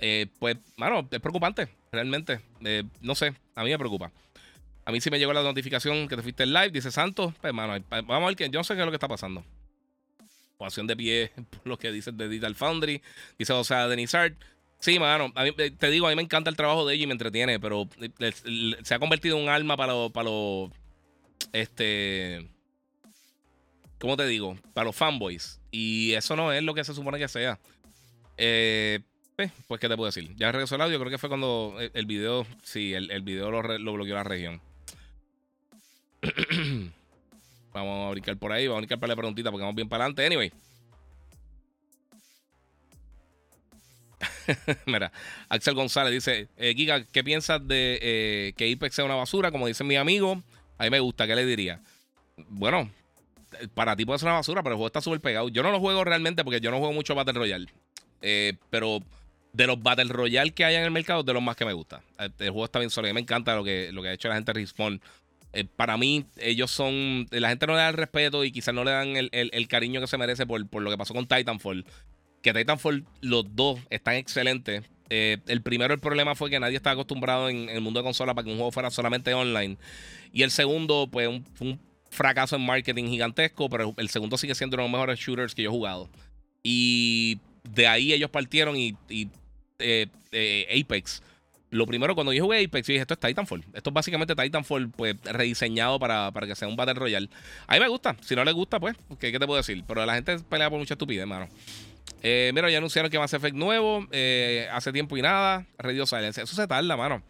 eh, pues, mano, es preocupante, realmente. Eh, no sé, a mí me preocupa. A mí sí me llegó la notificación que te fuiste en live, dice Santos, pues, mano, vamos a ver que yo no sé qué es lo que está pasando. Ovación de pie, por lo que dice de Digital Foundry, dice, sea, Denis Art. Sí, mano, a mí, eh, te digo, a mí me encanta el trabajo de ella y me entretiene, pero se ha convertido en un alma para los, para los, este, ¿cómo te digo? Para los fanboys. Y eso no es lo que se supone que sea. Eh, pues, pues, ¿qué te puedo decir? Ya regresó el audio, creo que fue cuando el, video, sí, el, video lo, lo, bloqueó la región. vamos a brincar por ahí, vamos a brincar para la preguntita porque vamos bien para adelante. Anyway. Mira, Axel González dice: eh, Giga, ¿qué piensas de eh, que Apex sea una basura? Como dice mi amigo, a mí me gusta, ¿qué le diría? Bueno, para ti puede ser una basura, pero el juego está súper pegado. Yo no lo juego realmente porque yo no juego mucho Battle Royale. Eh, pero de los Battle Royale que hay en el mercado, de los más que me gusta. El, juego está bien sólido. me encanta lo que, lo que ha hecho la gente de Respawn. para mí, ellos son. La gente no le da el respeto y quizás no le dan el, cariño que se merece por, por, lo que pasó con Titanfall que Titanfall, los dos están excelentes. Eh, el primero, el problema fue que nadie estaba acostumbrado en, el mundo de consola para que un juego fuera solamente online. Y el segundo, pues, un, fue un fracaso en marketing gigantesco, pero el segundo sigue siendo uno de los mejores shooters que yo he jugado. Y de ahí ellos partieron y, eh, eh, Apex. Lo primero, cuando yo jugué Apex, yo dije, esto es Titanfall. Esto es básicamente Titanfall, pues, rediseñado para, para que sea un Battle Royale. A mí me gusta. Si no le gusta, pues, ¿qué, qué te puedo decir? Pero la gente pelea por mucha estupidez, hermano. Eh, mira, ya anunciaron que Mass Effect nuevo. Eh, hace tiempo y nada. Radio Silence. Eso se tarda, mano.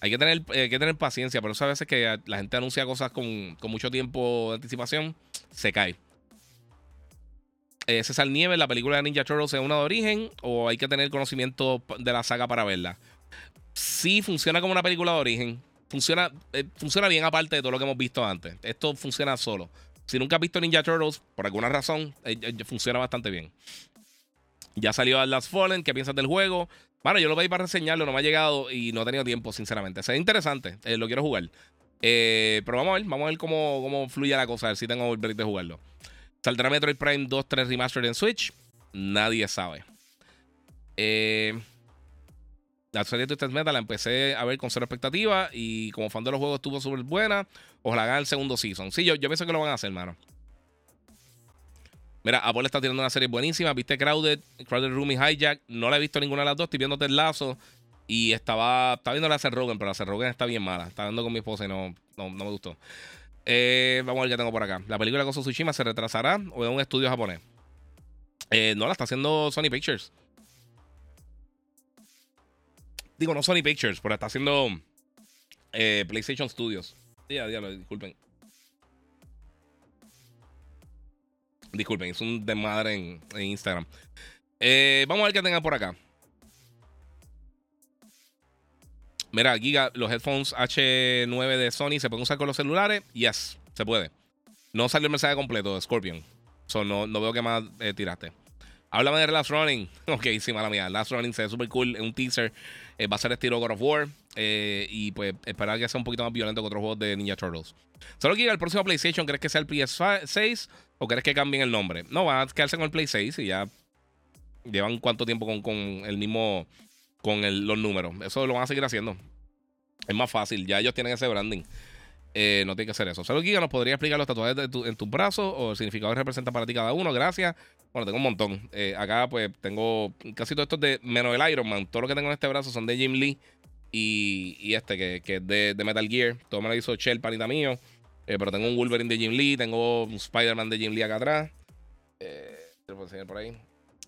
Hay que tener, eh, que tener paciencia. Por eso a veces que la gente anuncia cosas con, mucho tiempo de anticipación, se cae. César Nieves, la película de Ninja Turtles es una de origen o hay que tener conocimiento de la saga para verla. Sí, funciona como una película de origen. Funciona, funciona bien aparte de todo lo que hemos visto antes. Esto funciona solo. Si nunca has visto Ninja Turtles, por alguna razón, funciona bastante bien. Ya salió Last Fallen. ¿Qué piensas del juego? Bueno, yo lo voy para reseñarlo, no me ha llegado y no he tenido tiempo, sinceramente. Ve interesante, eh, lo quiero jugar. Eh, pero vamos a ver, vamos a ver cómo, cómo fluye la cosa, a ver si tengo el de jugarlo. ¿Saldrá Metroid Prime 2, 3 Remastered en Switch? Nadie sabe. Eh, la serie de Twisted Metal la empecé a ver con cero expectativa y como fan de los juegos estuvo súper buena. Ojalá hagan el segundo season. Sí, yo, yo pienso que lo van a hacer, hermano. Mira, Apple está tirando una serie buenísima. Viste Crowded, Crowded Room y Hijack. No la he visto ninguna de las dos. Estoy viendo Ted Lazo. Y estaba, estaba viendo la C. Rogan, pero la C. Rogan está bien mala. Estaba viendo con mi esposa y no, no, me gustó. Eh, vamos a ver qué tengo por acá. La película con Tsushima se retrasará o es un estudio japonés. Eh, no, la está haciendo Sony Pictures. Digo, no Sony Pictures, pero está haciendo eh, PlayStation Studios. Sí, diablo, disculpen. Disculpen, es un desmadre en, Instagram. Eh, vamos a ver qué tenga por acá. Mira, Giga, los headphones H9 de Sony se pueden usar con los celulares. Yes, se puede. No salió el mensaje completo Scorpion. So, no, no veo qué más eh, tiraste. Háblame de Last Running. Ok, sí, mala mía. Last Running se ve súper cool. Es un teaser. Eh, va a ser estilo God of War. y pues esperar que sea un poquito más violento que otros juegos de Ninja Turtles. Solo Giga, el próximo PlayStation, ¿crees que sea el PS6 ¿O crees que cambien el nombre? No, van a quedarse con el Play 6 y ya llevan cuánto tiempo con, el mismo, con los números. Eso lo van a seguir haciendo. Es más fácil, ya ellos tienen ese branding. Eh, no tiene que hacer eso. Solo Giga nos podría explicar los tatuajes en tus brazos o el significado que representa para ti cada uno. Gracias. Bueno, tengo un montón. Eh, acá, pues, tengo casi todo esto de menos el Iron Man. Todo lo que tengo en este brazo son de Jim Lee y, este, que, es de, Metal Gear. Todo me lo hizo Shell, panita mío. Eh, pero tengo un Wolverine de Jim Lee, tengo un Spider-Man de Jim Lee acá atrás. Eh, te lo puedo enseñar por ahí.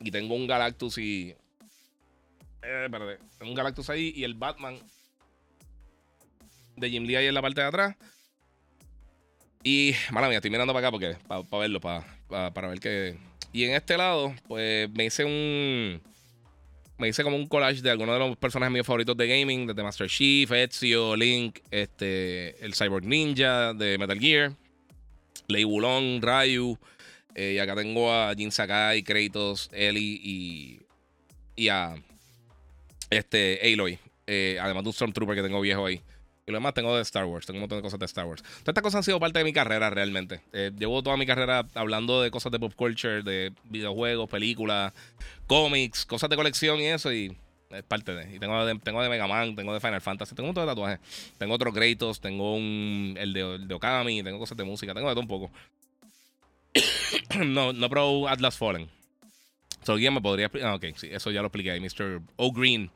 Y tengo un Galactus y. Eh, espérate. Tengo un Galactus ahí y el Batman de Jim Lee ahí en la parte de atrás. Y, mala mía, estoy mirando para acá porque para verlo, para, para ver qué. Y en este lado, pues me hice un me hice como un collage de algunos de los personajes míos favoritos de gaming, desde Master Chief, Ezio, Link, este, el Cyborg Ninja de Metal Gear, Lei Wulong, Ryu, eh, y acá tengo a Jin Sakai, Kratos, Ellie y, y a este, Aloy, eh, además de un Stormtrooper que tengo viejo ahí. Y lo demás tengo de Star Wars, tengo un montón de cosas de Star Wars. Todas estas cosas han sido parte de mi carrera realmente. Eh, llevo toda mi carrera hablando de cosas de pop culture, de videojuegos, películas, cómics, cosas de colección y eso. Y es parte de. Y tengo de, tengo de Mega Man, tengo de Final Fantasy, tengo un montón de tatuajes. Tengo otros Kratos, tengo un, el, de, de Okami, tengo cosas de música, tengo de todo un poco. no, no pro Atlas Fallen. So, ¿quién me podría explicar? Ah, ok, sí, eso ya lo expliqué ahí, Mr. O'Green.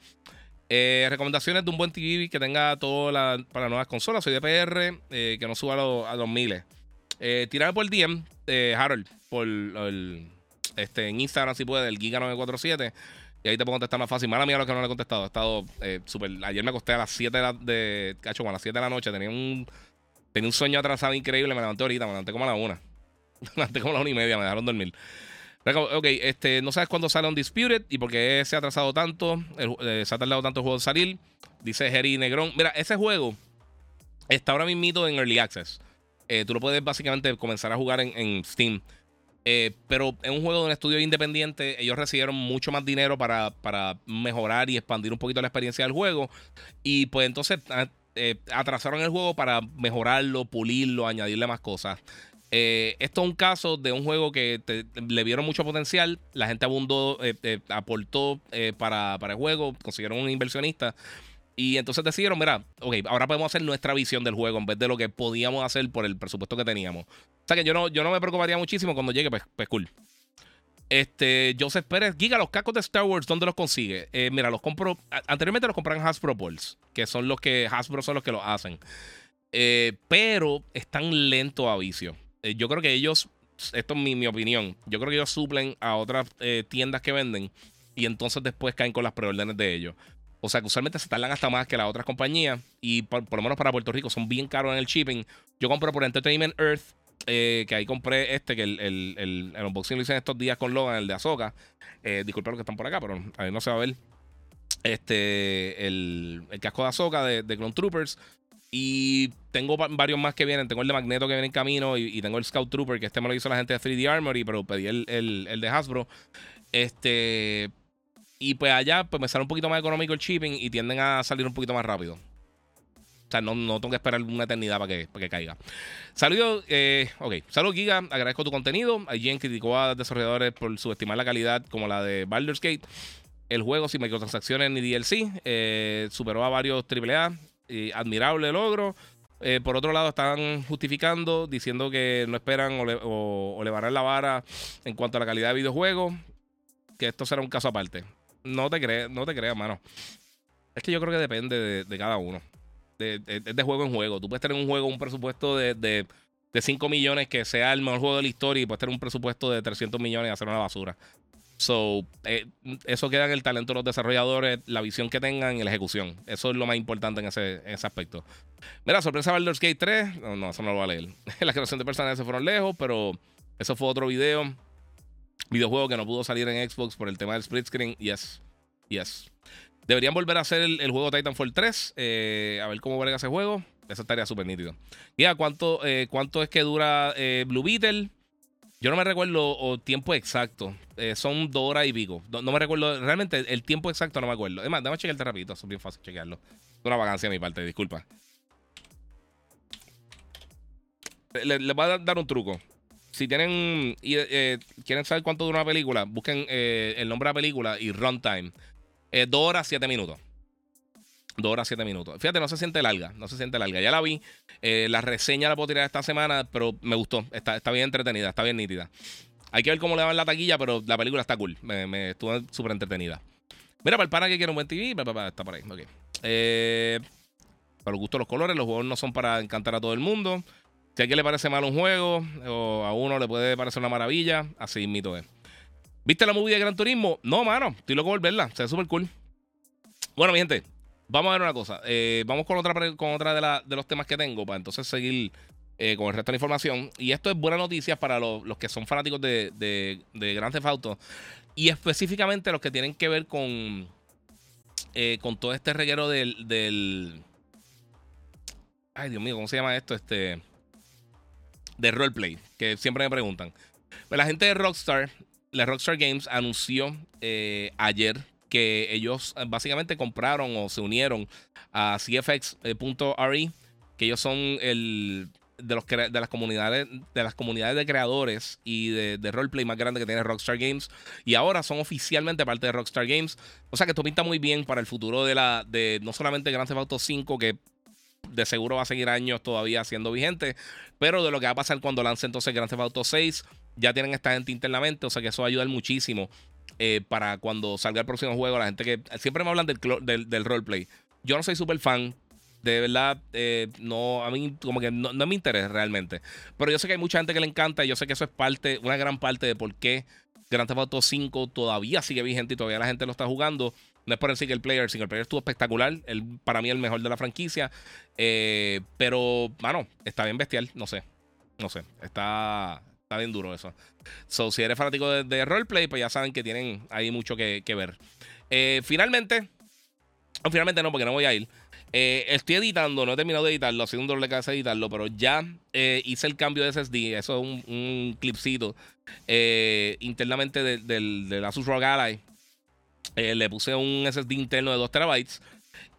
Eh, recomendaciones de un buen TV que tenga todo la, para nuevas consolas. Soy de PR, eh, que no suba a, los miles. Eh, tirarme por DM, Harold, por el, este, en Instagram si puede, el Giga947. Y ahí te puedo contestar más fácil. Mala mía lo que no le he contestado. He estado súper. Ayer me acosté a las 7 de la, de, cacho, a las 7 de la noche. Tenía un, tenía un sueño atrasado increíble. Me levanté ahorita, me levanté como a la 1. me levanté como a la 1 y media, me dejaron dormir. Ok, este, no sabes cuándo sale Undisputed y por qué se ha atrasado tanto, eh, se ha tardado tanto el juego de salir. Dice Jerry Negrón. Mira, ese juego está ahora mismo en Early Access. Eh, tú lo puedes básicamente comenzar a jugar en, Steam. Eh, pero es un juego de un estudio independiente. Ellos recibieron mucho más dinero para, para, mejorar y expandir un poquito la experiencia del juego. Y pues entonces ah, atrasaron el juego para mejorarlo, pulirlo, añadirle más cosas. Eh, esto es un caso de un juego que le vieron mucho potencial. La gente abundó, eh, eh, aportó para, el juego, consiguieron un inversionista. Y entonces decidieron, mira, ok, ahora podemos hacer nuestra visión del juego en vez de lo que podíamos hacer por el presupuesto que teníamos. O sea que yo no, yo no me preocuparía muchísimo cuando llegue, pues, pues cool. Este, Joseph Pérez, Giga, los cascos de Star Wars, ¿dónde los consigue? mira, los compro. Anteriormente los compraban en Hasbro Balls, que son los que Hasbro son los que los hacen. pero están lentos a vicio. Eh, yo creo que ellos, esto es mi, opinión, yo creo que ellos suplen a otras eh, tiendas que venden y entonces después caen con las preórdenes de ellos. O sea que usualmente se tardan hasta más que las otras compañías y por, lo menos para Puerto Rico son bien caros en el shipping. Yo compro por Entertainment Earth, eh, que ahí compré este, que el, el, el, unboxing lo hice en estos días con Logan, el de Azoka. Eh, disculpen los que están por acá, pero a no se va a ver. Este, el, casco de Azoka de, de Clone Troopers. Y tengo varios más que vienen. Tengo el de Magneto que viene en camino. Y, tengo el Scout Trooper, que este me lo hizo la gente de 3D Armory, pero pedí el, el, de Hasbro. Este. Y pues allá pues me sale un poquito más económico el shipping y tienden a salir un poquito más rápido. O sea, no, no tengo que esperar una eternidad para que, para que caiga. Saludos, eh, ok. Saludos, Giga. Agradezco tu contenido. Alguien criticó a desarrolladores por subestimar la calidad como la de Baldur's Gate. El juego sin microtransacciones ni DLC eh, superó a varios AAA admirable logro. Eh, por otro lado, están justificando, diciendo que no esperan o, le, o, la vara en cuanto a la calidad de videojuegos. Que esto será un caso aparte. No te creas, no te creas, mano. Es que yo creo que depende de, cada uno. De, de, juego en juego. Tú puedes tener un juego, un presupuesto de, de, 5 millones que sea el mejor juego de la historia y puedes tener un presupuesto de 300 millones y hacer una basura. So, eh, eso queda en el talento de los desarrolladores, la visión que tengan y la ejecución. Eso es lo más importante en ese, aspecto. Mira, sorpresa Baldur's Gate 3. No, no, eso no lo voy a leer. la creación de personajes se fueron lejos, pero eso fue otro video. Videojuego que no pudo salir en Xbox por el tema del split screen. Yes. Yes. Deberían volver a hacer el, juego Titanfall 3. Eh, a ver cómo verga ese juego. Eso estaría súper nítido. Ya, ¿cuánto, eh, ¿cuánto es que dura Blue Beetle? Yo no me recuerdo el tiempo exacto. Eh, son dos horas y pico. No, me recuerdo. Realmente el tiempo exacto no me acuerdo. Es más, déjame chequearte rapidito. Es bien fácil chequearlo. Es una vacancia de mi parte, disculpa. Les voy a dar un truco. Si tienen. Y, eh, quieren saber cuánto dura una película, busquen eh, el nombre de la película y runtime. dos horas, siete minutos. Dos horas, siete minutos. Fíjate, no se siente larga. No se siente larga. Ya la vi. Eh, la reseña la puedo tirar esta semana, pero me gustó. Está, está bien entretenida, está bien nítida. Hay que ver cómo le van la taquilla, pero la película está cool. Me, estuvo súper entretenida. Mira, para el pana que quiere un buen TV, está por ahí. Okay. Eh, para los gustos los colores, los juegos no son para encantar a todo el mundo. Si a alguien le parece mal un juego, o a uno le puede parecer una maravilla, así mito es. ¿Viste la movie de Gran Turismo? No, mano. Estoy loco por verla. Se ve súper cool. Bueno, mi gente, Vamos a ver una cosa. Eh, vamos con otra, con otra de, los temas que tengo para entonces seguir eh, con el resto de la información. Y esto es buena noticia para los, que son fanáticos de, de, de Grand Theft Auto. Y específicamente los que tienen que ver con, eh, con todo este reguero del. Ay, Dios mío, ¿cómo se llama esto? Este. De roleplay, que siempre me preguntan. La gente de Rockstar, la Rockstar Games anunció ayer que ellos eh, básicamente compraron o se unieron a CFX.re, que ellos son el de, los, de las comunidades de las comunidades de creadores y de, roleplay más grande que tiene Rockstar Games. Y ahora son oficialmente parte de Rockstar Games. O sea que esto pinta muy bien para el futuro de la de no solamente Grand Theft Auto 5 que de seguro va a seguir años todavía siendo vigente pero de lo que va a pasar cuando lance entonces Grand Theft Auto 6 ya tienen esta gente internamente o sea que eso va a ayudar muchísimo eh, para cuando salga el próximo juego. La gente que siempre me hablan del, del, roleplay. Yo no soy súper fan. De verdad, eh, no, a mí como que no, no me interesa realmente. Pero yo sé que hay mucha gente que le encanta y yo sé que eso es parte, una gran parte de por qué Grand Theft Auto 5 todavía sigue vigente y todavía la gente lo está jugando. No es por el single player, el single player estuvo espectacular. El, para mí el mejor de la franquicia. Eh, pero, mano, está bien bestial, no sé. No sé, está, Está bien duro eso. So, si eres fanático de, roleplay, pues ya saben que tienen ahí mucho que, ver. Eh, finalmente, o finalmente no, porque no voy a ir. Eh, estoy editando, no he terminado de editarlo, ha sido un de cabeza editarlo, pero ya eh, hice el cambio de SSD. Eso es un, clipcito internamente del, del, Asus ROG Ally. le puse un SSD interno de 2 terabytes.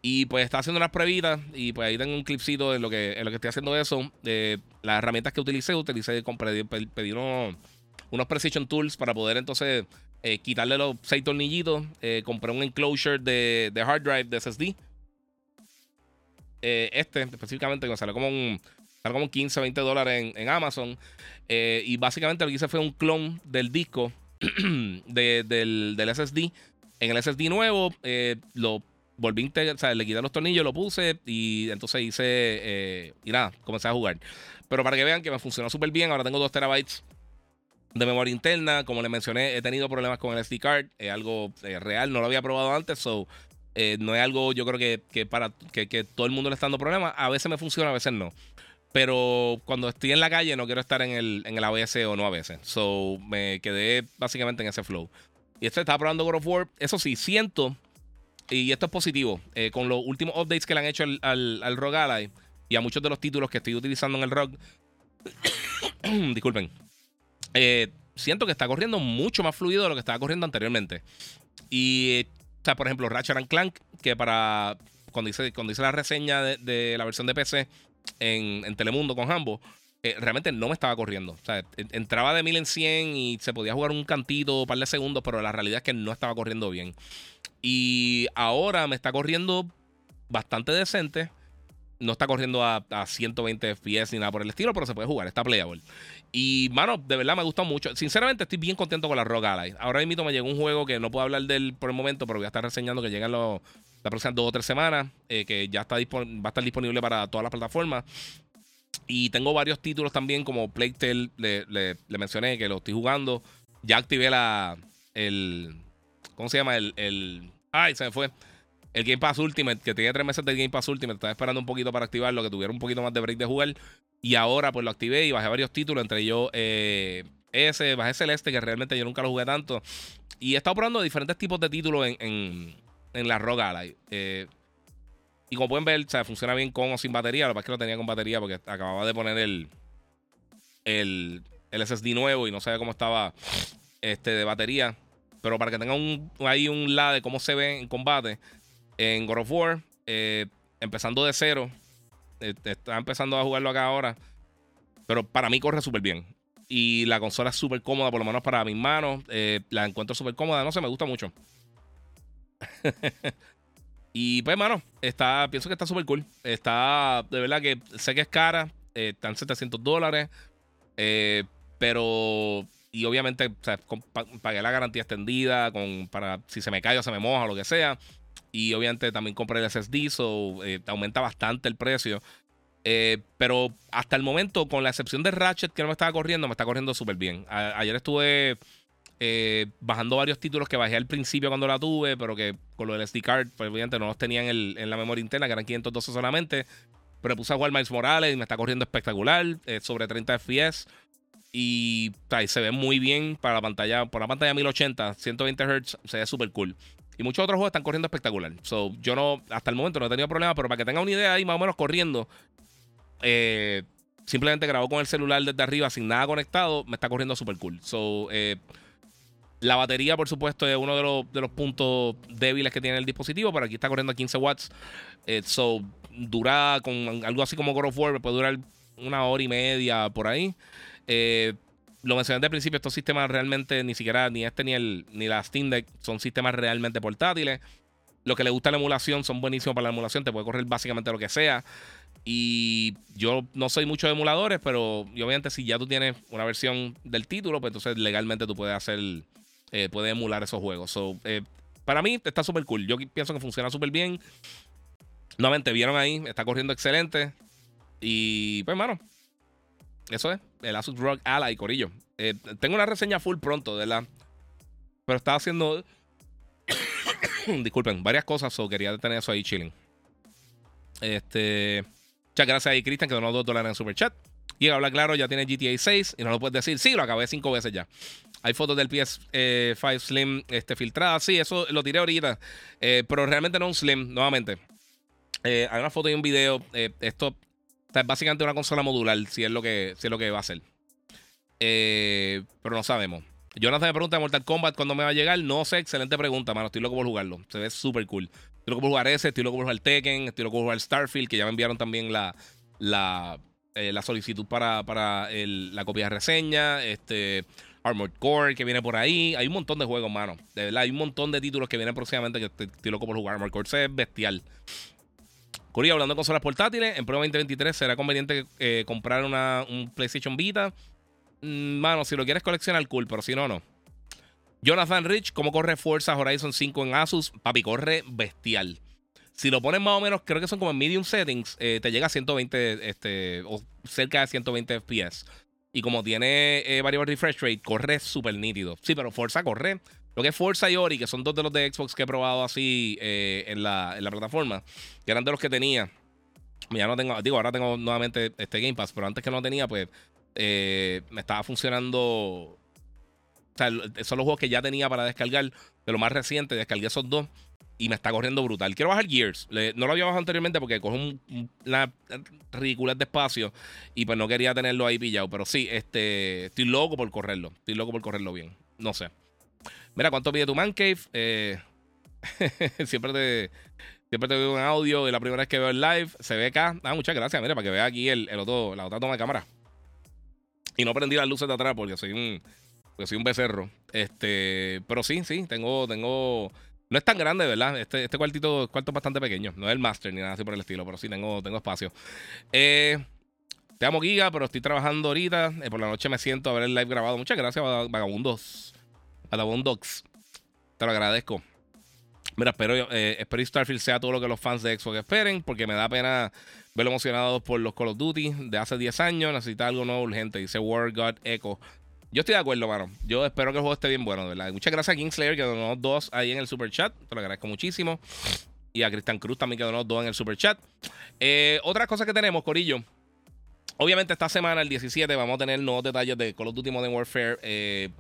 Y pues está haciendo unas pruebitas. Y pues ahí tengo un clipcito en lo que, en lo que estoy haciendo eso. de las herramientas que utilicé, utilicé, compré, pedí unos, unos Precision Tools para poder entonces eh, quitarle los seis tornillitos. Eh, compré un enclosure de, de, hard drive de SSD. Eh, este específicamente que me salió como un, como 15, 20 dólares en, Amazon. y básicamente lo que hice fue un clon del disco del, del, SSD. En el SSD nuevo lo volví a integrar, o sea, le quité los tornillos, lo puse y entonces hice, eh, y nada, comencé a jugar. Pero para que vean que me funcionó súper bien, ahora tengo 2 terabytes de memoria interna. Como les mencioné, he tenido problemas con el SD card, es algo eh, real, no lo había probado antes, so, eh, no es algo, yo creo que, para que, todo el mundo le está dando problemas. A veces me funciona, a veces no. Pero cuando estoy en la calle no quiero estar en el, en el ABS o no ABS. So me quedé básicamente en ese flow. Y este estaba probando God of War. Eso sí, siento y esto es positivo, eh, con los últimos updates que le han hecho al, al, ROG Ally y a muchos de los títulos que estoy utilizando en el ROG, disculpen, eh, siento que está corriendo mucho más fluido de lo que estaba corriendo anteriormente. Y, o sea, por ejemplo, Ratchet and Clank, que para cuando hice, cuando hice la reseña de, la versión de PC en, Telemundo con Hambo, eh, realmente no me estaba corriendo. O sea, entraba de 1000 en 100 y se podía jugar un cantito, un par de segundos, pero la realidad es que no estaba corriendo bien. Y ahora me está corriendo bastante decente. No está corriendo a, 120 FPS ni nada por el estilo, pero se puede jugar, está playable. Y, mano, de verdad me gusta mucho. Sinceramente, estoy bien contento con la Rogue Ally. Ahora mismo me llegó un juego que no puedo hablar de él por el momento, pero voy a estar reseñando que llegan las próximas dos o tres semanas, eh, que ya está va a estar disponible para todas las plataformas. Y tengo varios títulos también, como Playtale, le, le, le mencioné que lo estoy jugando. Ya activé la, el, ¿Cómo se llama? El, el. Ay, se me fue. El Game Pass Ultimate, que tenía tres meses del Game Pass Ultimate. Estaba esperando un poquito para activarlo, que tuviera un poquito más de break de jugar. Y ahora, pues lo activé y bajé varios títulos. Entre ellos, eh, ese, bajé Celeste, que realmente yo nunca lo jugué tanto. Y he estado probando diferentes tipos de títulos en, en, la Rogue Ally. Eh, y como pueden ver, o sea, funciona bien con o sin batería. Lo que pasa es que lo tenía con batería porque acababa de poner el, el, el SSD nuevo y no sabía cómo estaba este, de batería. Pero para que tengan un, ahí un la de cómo se ve en combate, en God of War, eh, empezando de cero, eh, está empezando a jugarlo acá ahora. Pero para mí corre súper bien. Y la consola es súper cómoda, por lo menos para mis manos. Eh, la encuentro súper cómoda. No sé, me gusta mucho. y pues, mano, está, pienso que está súper cool. Está, de verdad que sé que es cara. están 700 dólares. pero y obviamente pagué la garantía extendida con, para si se me cae o se me moja o lo que sea. Y obviamente también compré el SSD, so eh, aumenta bastante el precio. Eh, pero hasta el momento, con la excepción de Ratchet que no me estaba corriendo, me está corriendo súper bien. ayer estuve eh, bajando varios títulos que bajé al principio cuando la tuve, pero que con lo del SD card, pues obviamente no los tenía en, en la memoria interna, que eran 512 solamente. Pero puse a jugar Miles Morales y me está corriendo espectacular, sobre 30 FPS. Y se ve muy bien para la pantalla, por la pantalla 1080, 120 Hz, se ve súper cool. Y muchos otros juegos están corriendo espectacular. So, yo no, hasta el momento no he tenido problema, pero para que tengan una idea ahí más o menos corriendo, eh, simplemente grabó con el celular desde arriba sin nada conectado, me está corriendo súper cool. So, eh, la batería, por supuesto, es uno de los, de los, puntos débiles que tiene el dispositivo, pero aquí está corriendo a 15 watts. Eh, so, dura con algo así como God of War, puede durar una hora y media por ahí. Eh, lo mencioné al principio, estos sistemas realmente ni siquiera, ni este ni, el, ni la Steam Deck, son sistemas realmente portátiles. Lo que le gusta la emulación son buenísimos para la emulación, te puede correr básicamente lo que sea. Y yo no soy mucho de emuladores, pero obviamente si ya tú tienes una versión del título, pues entonces legalmente tú puedes hacer, eh, puedes emular esos juegos. Eh, para mí está súper cool. Yo pienso que funciona súper bien. Nuevamente, vieron ahí, está corriendo excelente. Y pues, hermano, eso es, el Asus ROG Ally, Corillo. Eh, tengo una reseña full pronto, la. Pero estaba haciendo. Disculpen, varias cosas, o quería tener eso ahí chilling. Este. Muchas gracias ahí, Cristian, que donó dos dólares en super chat. Y habla claro, ya tiene GTA 6 y no lo puedes decir. Sí, lo acabé cinco veces ya. Hay fotos del PS5 eh, Slim este, filtradas. Sí, eso lo tiré ahorita. Eh, pero realmente no un Slim, nuevamente. Hay una foto y un video. esto es básicamente una consola modular, si es lo que, si es lo que va a ser. pero no sabemos. Jonathan me pregunta Mortal Kombat cuándo me va a llegar. No sé, excelente pregunta, mano. Estoy loco por jugarlo. Se ve súper cool. Estoy loco por jugar ese, estoy loco por jugar Tekken, estoy loco por jugar Starfield, que ya me enviaron también la, la, eh, la solicitud para, para la copia de reseña. Este. Armored Core que viene por ahí. Hay un montón de juegos, mano. De verdad, hay un montón de títulos que vienen próximamente que estoy, loco por jugar. Armored Core se es bestial. Curio, hablando de consolas portátiles, en Pro 2023 será conveniente eh, comprar una, un PlayStation Vita Mm, mano, si lo quieres coleccionar, cool, pero si no, no. Jonathan Rich, ¿cómo corre Forza Horizon 5 en Asus? Papi, corre bestial. Si lo pones más o menos, creo que son como en medium settings, eh, te llega a 120, este, o cerca de 120 FPS. Y como tiene eh, variable refresh rate, corre súper nítido. Sí, pero Forza corre. Lo que es Forza y Ori, que son dos de los de Xbox que he probado así eh, en, la, plataforma, que eran de los que tenía. Ya no tengo, digo, ahora tengo nuevamente este Game Pass, pero antes que no tenía, pues eh, me estaba funcionando. O sea, son los juegos que ya tenía para descargar. De lo más reciente, descargué esos dos y me está corriendo brutal. Quiero bajar Gears. no lo había bajado anteriormente porque coge un, una ridícula de espacio y pues no quería tenerlo ahí pillado. Pero sí, este, estoy loco por correrlo. Estoy loco por correrlo bien. No sé. Mira, ¿cuánto pide tu man cave? Eh, siempre te. Siempre te veo en audio y la primera vez que veo el live se ve acá. Ah, muchas gracias. Mira, para que vea aquí el, el otro, la otra toma de cámara. Y no prendí las luces de atrás porque soy un, soy un becerro. Este, pero sí, sí, tengo, tengo. No es tan grande, ¿verdad? Este, este cuartito, cuarto es bastante pequeño. No es el master ni nada así por el estilo, pero sí tengo, tengo espacio. Eh, te amo, Giga, pero estoy trabajando ahorita. Eh, por la noche me siento a ver el live grabado. Muchas gracias, vagabundos. Vagabundox. Te lo agradezco. Mira, espero, eh, espero Starfield sea todo lo que los fans de Xbox esperen, porque me da pena verlo emocionado por los Call of Duty de hace 10 años. Necesita algo nuevo urgente. Dice World God Echo. Yo estoy de acuerdo, mano. Yo espero que el juego esté bien bueno, de verdad. Muchas gracias a Kingslayer que donó dos ahí en el super chat. Te lo agradezco muchísimo. Y a Cristian Cruz también que donó dos en el super chat. Eh, otra cosa que tenemos, Corillo. Obviamente esta semana, el 17, vamos a tener nuevos detalles de Call of Duty Modern Warfare 3,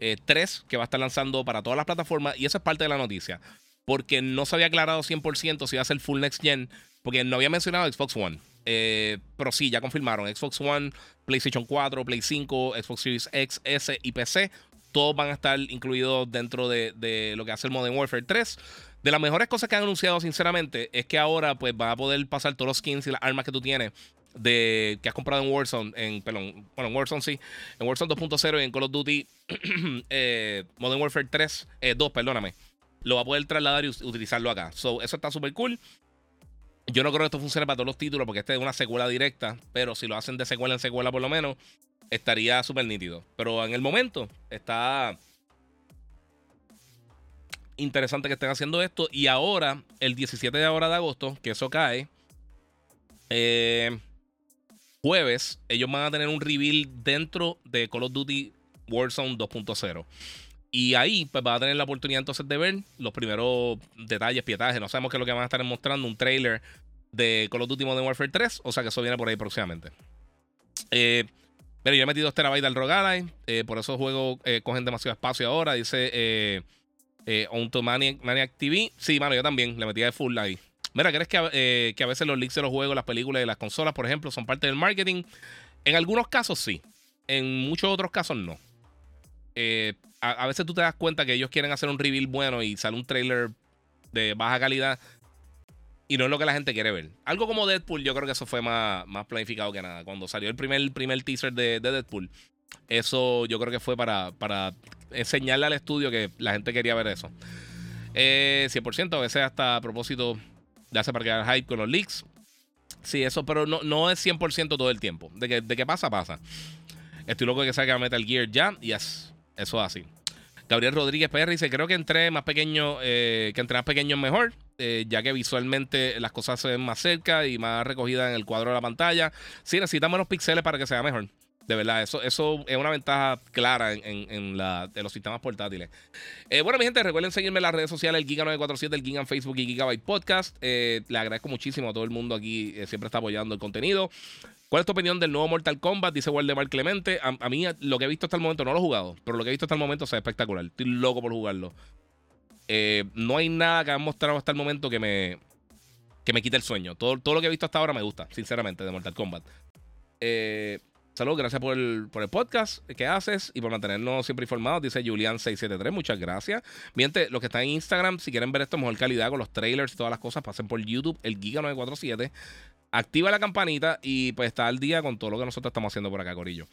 eh, eh, que va a estar lanzando para todas las plataformas. Y esa es parte de la noticia porque no se había aclarado 100% si iba a ser full next gen, porque no había mencionado Xbox One. Eh, pero sí, ya confirmaron. Xbox One, PlayStation 4, Play 5, Xbox Series X, S y PC. Todos van a estar incluidos dentro de, lo que hace el Modern Warfare 3. De las mejores cosas que han anunciado, sinceramente, es que ahora pues va a poder pasar todos los skins y las armas que tú tienes de que has comprado en Warzone, en, perdón, bueno, en Warzone sí, en Warzone 2.0 y en Call of Duty eh, Modern Warfare 3, 2, eh, perdóname lo va a poder trasladar y utilizarlo acá. So, eso está súper cool. Yo no creo que esto funcione para todos los títulos porque este es una secuela directa, pero si lo hacen de secuela en secuela por lo menos, estaría súper nítido. Pero en el momento está interesante que estén haciendo esto. Y ahora, el 17 de ahora de agosto, que eso cae, eh, jueves, ellos van a tener un reveal dentro de Call of Duty Warzone 2.0. Y ahí pues va a tener la oportunidad entonces de ver los primeros detalles, pietajes. No sabemos qué es lo que van a estar mostrando. Un trailer de Call of Duty Modern Warfare 3. O sea que eso viene por ahí próximamente. Eh, pero yo he metido 2 terabytes al Rogue eh, por eso juegos eh, cogen demasiado espacio ahora. Dice eh, eh Maniac, Maniac, TV. Sí, mano, yo también le metí de full ahí. Mira, ¿crees que, que a veces los leaks de los juegos, las películas y las consolas, por ejemplo, son parte del marketing? En algunos casos sí. En muchos otros casos no. Eh, a, veces tú te das cuenta que ellos quieren hacer un reveal bueno y sale un trailer de baja calidad y no es lo que la gente quiere ver. Algo como Deadpool, yo creo que eso fue más, más planificado que nada. Cuando salió el primer, primer teaser de, Deadpool, eso yo creo que fue para, para enseñarle al estudio que la gente quería ver eso. 100%, eh, a veces hasta a propósito hace para quedar hype con los leaks. Sí, eso, pero no, no es 100% todo el tiempo. De que, de que pasa, pasa. Estoy loco de que salga Metal Gear ya. Yes. Eso es así. Gabriel Rodríguez PR dice: Creo que entre más pequeño, eh, que entre más pequeño es mejor, eh, ya que visualmente las cosas se ven más cerca y más recogidas en el cuadro de la pantalla. Sí, necesitamos los píxeles para que sea mejor. De verdad, eso, eso es una ventaja clara en, la, los sistemas portátiles. Eh, bueno, mi gente, recuerden seguirme en las redes sociales, el Giga947, el Giga en Facebook y Gigabyte Podcast. Eh, le agradezco muchísimo a todo el mundo aquí, eh, siempre está apoyando el contenido. ¿Cuál es tu opinión del nuevo Mortal Kombat? Dice Waldemar Clemente. A, mí, lo que he visto hasta el momento, no lo he jugado, pero lo que he visto hasta el momento es espectacular. Estoy loco por jugarlo. no hay nada que han mostrado hasta el momento que me, que me quite el sueño. Todo, todo lo que he visto hasta ahora me gusta, sinceramente, de Mortal Kombat. Eh, Saludos, gracias por el, podcast que haces y por mantenernos siempre informados. Dice Julian673, muchas gracias. Miente, los que están en Instagram, si quieren ver esto mejor calidad con los trailers y todas las cosas, pasen por YouTube, el Giga947. Activa la campanita y pues está al día con todo lo que nosotros estamos haciendo por acá, Corillo.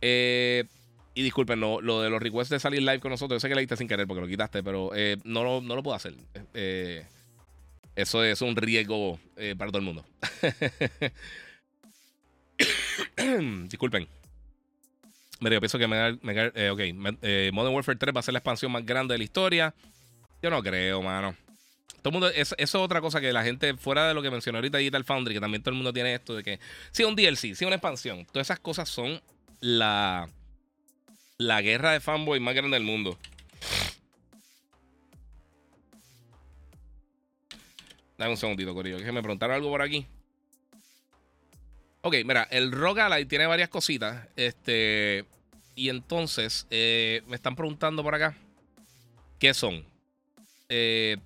Eh, y disculpen, lo de los requests de salir live con nosotros, yo sé que le diste sin querer porque lo quitaste, pero eh, no, lo, no lo puedo hacer. Eh, eso es un riesgo para todo el mundo. Disculpen. Mira, yo pienso que me, eh, okay. Eh, Modern Warfare 3 va a ser la expansión más grande de la historia. Yo no creo, mano. Todo mundo, eso, es otra cosa que la gente, fuera de lo que mencionó ahorita Digital Foundry, que también todo el mundo tiene esto de que, sí, un DLC, sí, una expansión. Todas esas cosas son la, la guerra de fanboy más grande del mundo. Dame un segundito, Corillo. Que me preguntaron algo por aquí. Ok, mira, el Ally tiene varias cositas. Este. Y entonces, eh, me están preguntando por acá. ¿Qué son? Eh,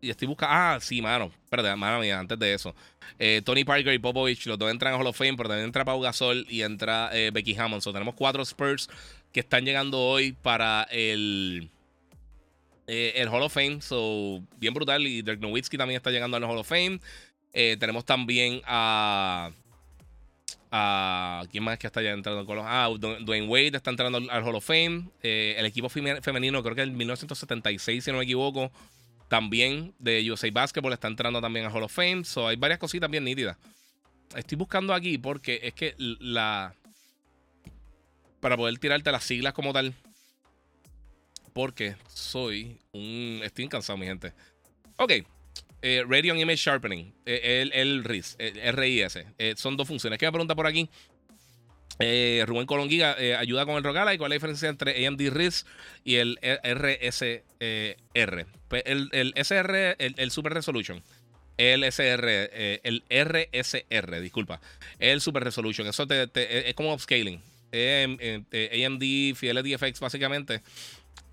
y estoy buscando. Ah, sí, mano. Perdón, mano mía, antes de eso. Eh, Tony Parker y Popovich, los dos entran a Hall of Fame, pero también entra Pau Gasol y entra Becky Hammond. tenemos cuatro Spurs que están llegando hoy para el. el Hall of Fame. So, bien brutal. Y Dirk Nowitzki también está llegando al Hall of Fame. tenemos también a. ¿Quién más que está ya entrando con los.? Ah, Dwayne Wade está entrando al Hall of Fame. Eh, el equipo femenino, creo que en 1976, si no me equivoco, también de USA Basketball está entrando también al Hall of Fame. So, hay varias cositas bien nítidas. Estoy buscando aquí porque es que la. Para poder tirarte las siglas como tal. Porque soy un. Estoy cansado, mi gente. Ok. Eh, Image Sharpening, eh, el, el, RIS, eh, RIS. son dos funciones. ¿Qué me pregunta por aquí? Rubén Colonguiga ayuda con el Rogala y cuál es la diferencia entre AMD RIS y el RSR. Pues el, el SR, el, Super Resolution. El SR, el RSR, disculpa. El Super Resolution. Eso es como upscaling. AMD Fidelity FX básicamente.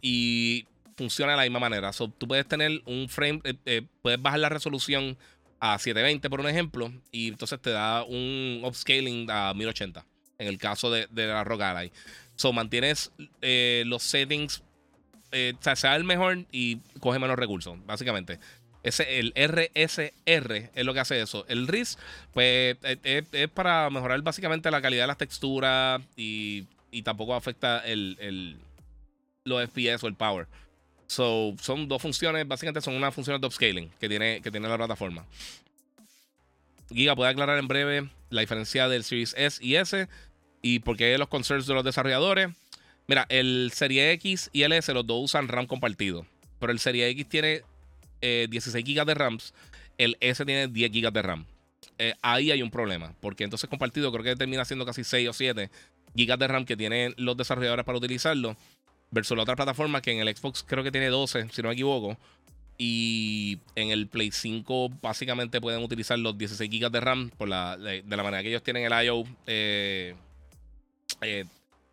Y funciona de la misma manera. tú puedes tener un frame, eh, eh, puedes bajar la resolución a 720 por un ejemplo, y entonces te da un upscaling a 1080 en el caso de, la Rogue Ally. So mantienes eh, los settings, o sea, sea el mejor y coge menos recursos, básicamente. Ese, el RSR es lo que hace eso. El RIS, pues, es, para mejorar básicamente la calidad de las texturas y, tampoco afecta el, el, los FPS o el power. So, son dos funciones, básicamente son unas funciones de upscaling que tiene, que tiene la plataforma. Giga puede aclarar en breve la diferencia del Series S y S y por qué los concerns de los desarrolladores. Mira, el Serie X y el S los dos usan RAM compartido, pero el Serie X tiene 16 eh, GB de RAM, el S tiene 10 GB de RAM. Eh, ahí hay un problema, porque entonces compartido creo que termina siendo casi 6 o 7 GB de RAM que tienen los desarrolladores para utilizarlo versus la otra plataforma que en el Xbox creo que tiene 12, si no me equivoco. Y en el Play 5 básicamente pueden utilizar los 16 GB de RAM por la, de, la manera que ellos tienen el I.O. Eh, eh,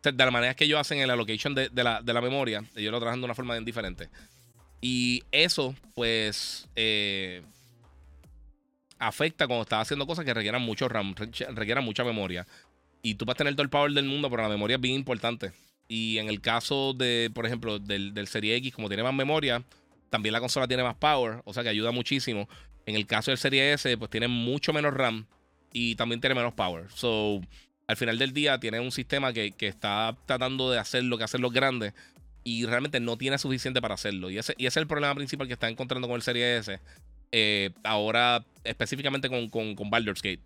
de la manera que ellos hacen el allocation de, la, memoria. Ellos lo trabajan de una forma bien diferente. Y eso, pues, eh, afecta cuando estás haciendo cosas que requieran mucho RAM, requieran mucha memoria. Y tú vas a tener todo el power del mundo, pero la memoria es bien importante. Y en el caso de, por ejemplo, del, Serie X, como tiene más memoria, también la consola tiene más power, o sea que ayuda muchísimo. En el caso del Serie S, pues tiene mucho menos RAM y también tiene menos power. So, al final del día tiene un sistema que, está tratando de hacer lo que hacen los grandes y realmente no tiene suficiente para hacerlo. Y ese, y ese es el problema principal que está encontrando con el Serie S. Eh, ahora, específicamente con, con, con Baldur's Gate.